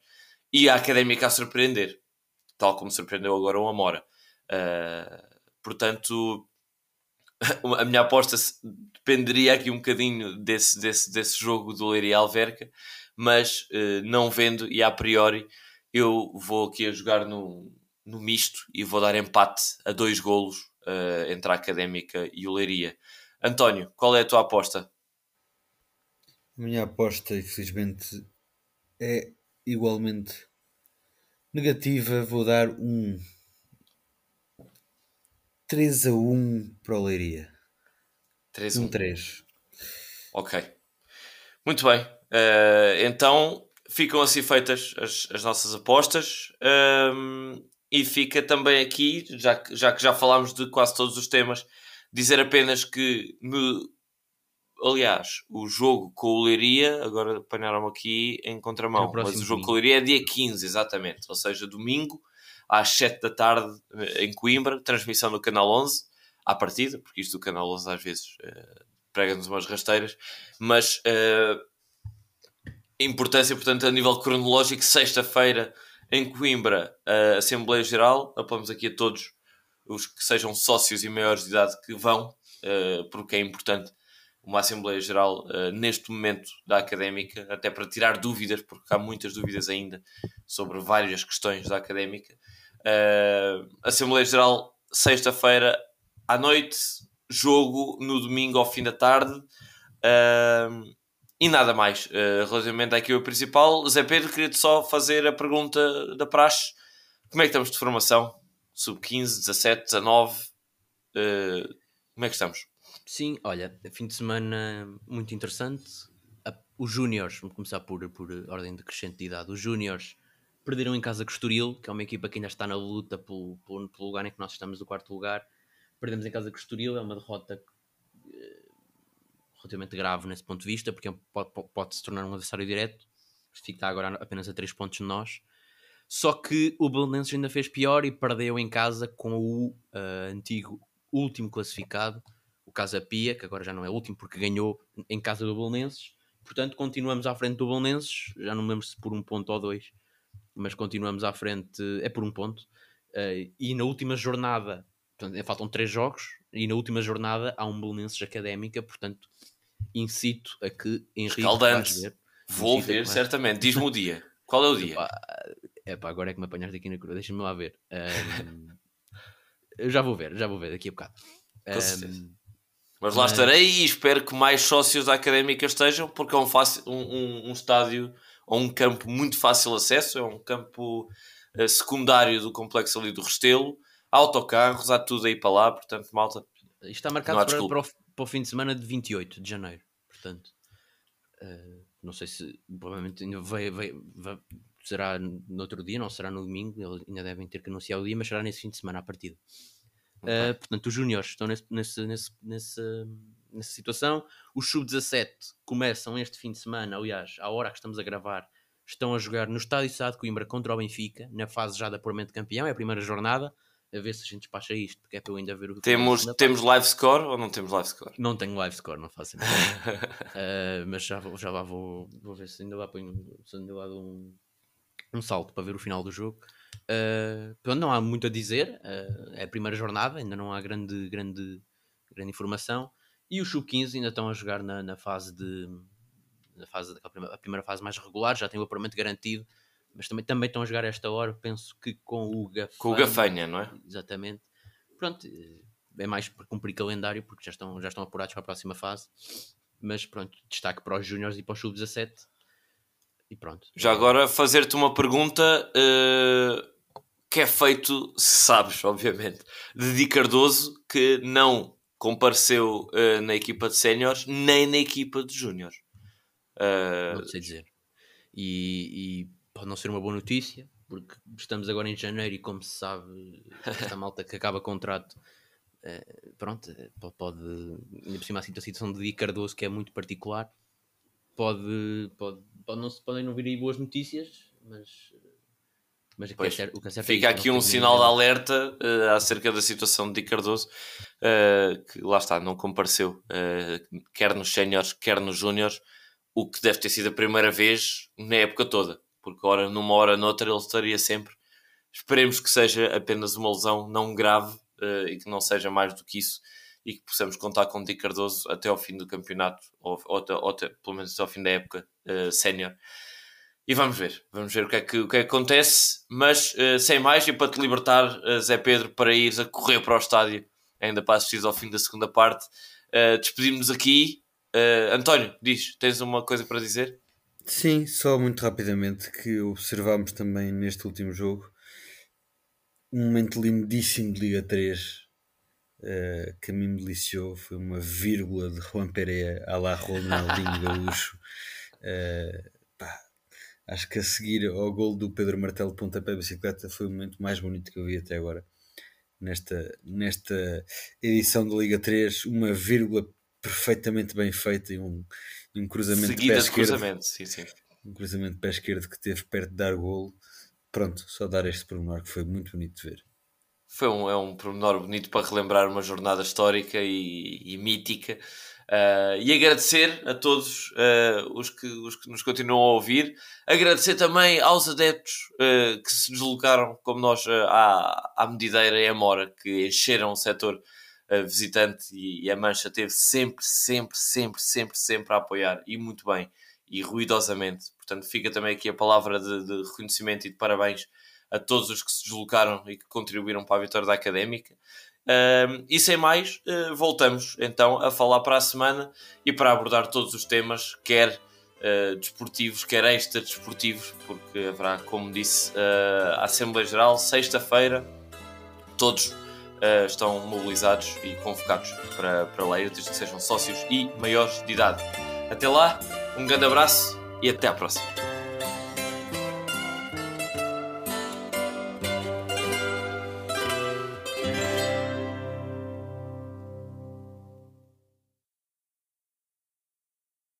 A: e a Académica a surpreender, tal como surpreendeu agora o Amora. Uh, portanto, a minha aposta dependeria aqui um bocadinho desse, desse, desse jogo do Leiria Alverca, mas uh, não vendo e a priori eu vou aqui a jogar no, no misto e vou dar empate a dois golos uh, entre a Académica e o Leiria. António, qual é a tua aposta?
C: A minha aposta, infelizmente, é igualmente negativa. Vou dar um 3 a 1 para o Leiria.
A: 3 a 1.
C: Um 3.
A: Ok. Muito bem. Uh, então ficam assim feitas as, as nossas apostas. Um, e fica também aqui, já, já que já falámos de quase todos os temas, dizer apenas que no, aliás, o jogo com o Leiria, agora apanharam-me aqui em contramão,
B: É o
A: mas o jogo com o Leiria é dia 15, exatamente, ou seja, domingo às 7 da tarde eh, em Coimbra, transmissão no canal 11, à partida, porque isto do canal 11 às vezes eh, prega-nos umas rasteiras, mas eh, importância, portanto, a nível cronológico, sexta-feira em Coimbra, a Assembleia Geral, apelamos aqui a todos os que sejam sócios e maiores de idade que vão, eh, porque é importante uma Assembleia Geral eh, neste momento da académica, até para tirar dúvidas, porque há muitas dúvidas ainda sobre várias questões da académica. Eh, Assembleia Geral, sexta-feira à noite, jogo no domingo ao fim da tarde. Eh, e nada mais uh, relativamente àquilo principal. Zé Pedro, queria-te só fazer a pergunta da praxe: como é que estamos de formação? Sub-15, 17, 19? Uh, como é que estamos?
B: Sim, olha, fim de semana muito interessante. Os Júniors, vamos começar por, por ordem decrescente de idade. Os Júniors perderam em casa com o Estoril, que é uma equipa que ainda está na luta pelo, pelo, pelo lugar em que nós estamos, do quarto lugar. Perdemos em casa com o Estoril, é uma derrota eh, relativamente grave nesse ponto de vista, porque é pode, pode- se tornar um adversário direto. Fica agora apenas a 3 pontos de nós. Só que o Belenenses ainda fez pior e perdeu em casa com o ah, antigo último classificado, Casa Pia, que agora já não é último porque ganhou em casa do Belenenses. Portanto, continuamos à frente do Belenenses, já não me lembro se por um ponto ou dois, mas continuamos à frente, é por um ponto. Eh, e na última jornada, portanto, faltam três jogos, e na última jornada há um Belenenses Académica, portanto, incito a que Henrique
A: Escaldante. Vou ver,
B: vais-
A: certamente. Diz-me o dia. Qual é o dia?
B: É pá, agora é que me apanhaste aqui na cruz, deixa-me lá ver. Ahm, eu já vou ver, já vou ver daqui a bocado. Ahm,
A: Mas lá
B: mas-
A: estarei e espero que mais sócios da Académica estejam, porque é um, fácil, um, um, um estádio ou um campo muito fácil acesso, é um campo eh, secundário do complexo ali do Restelo, há autocarros, há tudo aí para lá, portanto, malta,
B: Isto está marcado para, para, o, para o fim de semana de 28 de janeiro. Portanto, eh, não sei se provavelmente ainda vai, vai- vai- será no outro dia, não será no domingo. Ainda devem ter que anunciar o dia, mas será nesse fim de semana à partida. Eh, portanto, os Júniores estão nesse, nesse, nesse, nesse, nessa situação. Os Sub-17 começam este fim de semana, aliás, à hora que estamos a gravar, estão a jogar no Estádio Sá de Coimbra contra o Benfica, na fase já de apuramento de campeão, é a primeira jornada. A ver se a gente despacha isto, porque é para eu ainda ver o
A: temos,
B: segunda
A: temos live score ou não temos live score?
B: não tenho live score, não faço. Uh, mas já, já lá vou, vou ver se ainda lá ponho se ainda lá dou um, um salto para ver o final do jogo. Uh, pronto, não há muito a dizer. uh, é a primeira jornada, ainda não há grande, grande, grande informação. E os Sub-15 ainda estão a jogar na, na fase de. Na fase, daquela primeira, a primeira fase mais regular, já tem o apuramento garantido, mas também, também estão a jogar a esta hora, penso que com o Gafanha.
A: Com o Gafanha, não é?
B: Exatamente. Pronto, é mais por cumprir calendário, porque já estão, já estão apurados para a próxima fase. Mas pronto, destaque para os Júniors e para os Sub-17. E pronto.
A: Já agora fazer-te uma pergunta eh, que é feito, se sabes, obviamente, de Di Cardoso, que não compareceu eh, na equipa de séniores nem na equipa de júniores. Eh,
B: Não sei dizer. E, e pode não ser uma boa notícia, porque estamos agora em janeiro e, como se sabe, esta malta que acaba contrato. eh, pronto, po- pode, ainda por cima, a situação de Di Cardoso, que é muito particular, pode, pode, pode não, podem não vir aí boas notícias, mas, mas o que é
A: Pois,
B: certo, o que é certo é
A: Fica
B: isso,
A: aqui um sinal de alerta eh, acerca da situação de Di Cardoso, eh, que lá está, não compareceu, eh, quer nos séniores, quer nos júniores, o que deve ter sido a primeira vez na época toda, porque ora numa hora noutra ele estaria sempre. Esperemos que seja apenas uma lesão não grave e que não seja mais do que isso e que possamos contar com Di Cardoso até ao fim do campeonato, ou, ou ou pelo menos até ao fim da época eh, sénior. E vamos ver, vamos ver o que é que, o que, é que acontece. Mas eh, sem mais, e para te libertar, eh, Zé Pedro, para ires a correr para o estádio, ainda para assistir ao fim da segunda parte, eh, despedimos-nos aqui Uh, António, diz, tens uma coisa para dizer?
C: Sim, só muito rapidamente que observámos também neste último jogo um momento lindíssimo de Liga 3 uh, que a mim me deliciou. Foi uma vírgula de Juan Pereira a la Ronaldinho Gaúcho. Uh, pá, acho que a seguir ao gol do Pedro Martelo de pontapé bicicleta foi o momento mais bonito que eu vi até agora nesta, nesta edição da Liga 3. Uma vírgula perfeitamente bem feita e um, um cruzamento
A: Seguida
C: de pé esquerdo.
A: cruzamento, sim, sim.
C: Um cruzamento de pé esquerdo que teve perto de dar golo. Pronto, só dar este pormenor que foi muito bonito de ver.
A: Foi um, é um pormenor bonito para relembrar uma jornada histórica e, e mítica. Uh, e agradecer a todos uh, os, que, os que nos continuam a ouvir. Agradecer também aos adeptos uh, que se deslocaram, como nós, à, à Medideira e à Mora, que encheram o setor visitante e, e, a Mancha teve sempre, sempre, sempre, sempre, sempre a apoiar e muito bem e ruidosamente. Portanto, fica também aqui a palavra de, de reconhecimento e de parabéns a todos os que se deslocaram e que contribuíram para a vitória da Académica. Uh, e sem mais, uh, voltamos então a falar para a semana e para abordar todos os temas, quer uh, desportivos, quer extra-desportivos, porque haverá, como disse, a Assembleia Geral, sexta-feira, todos estão mobilizados e convocados para, para ler, desde que sejam sócios e maiores de idade. Até lá, um grande abraço e até à próxima.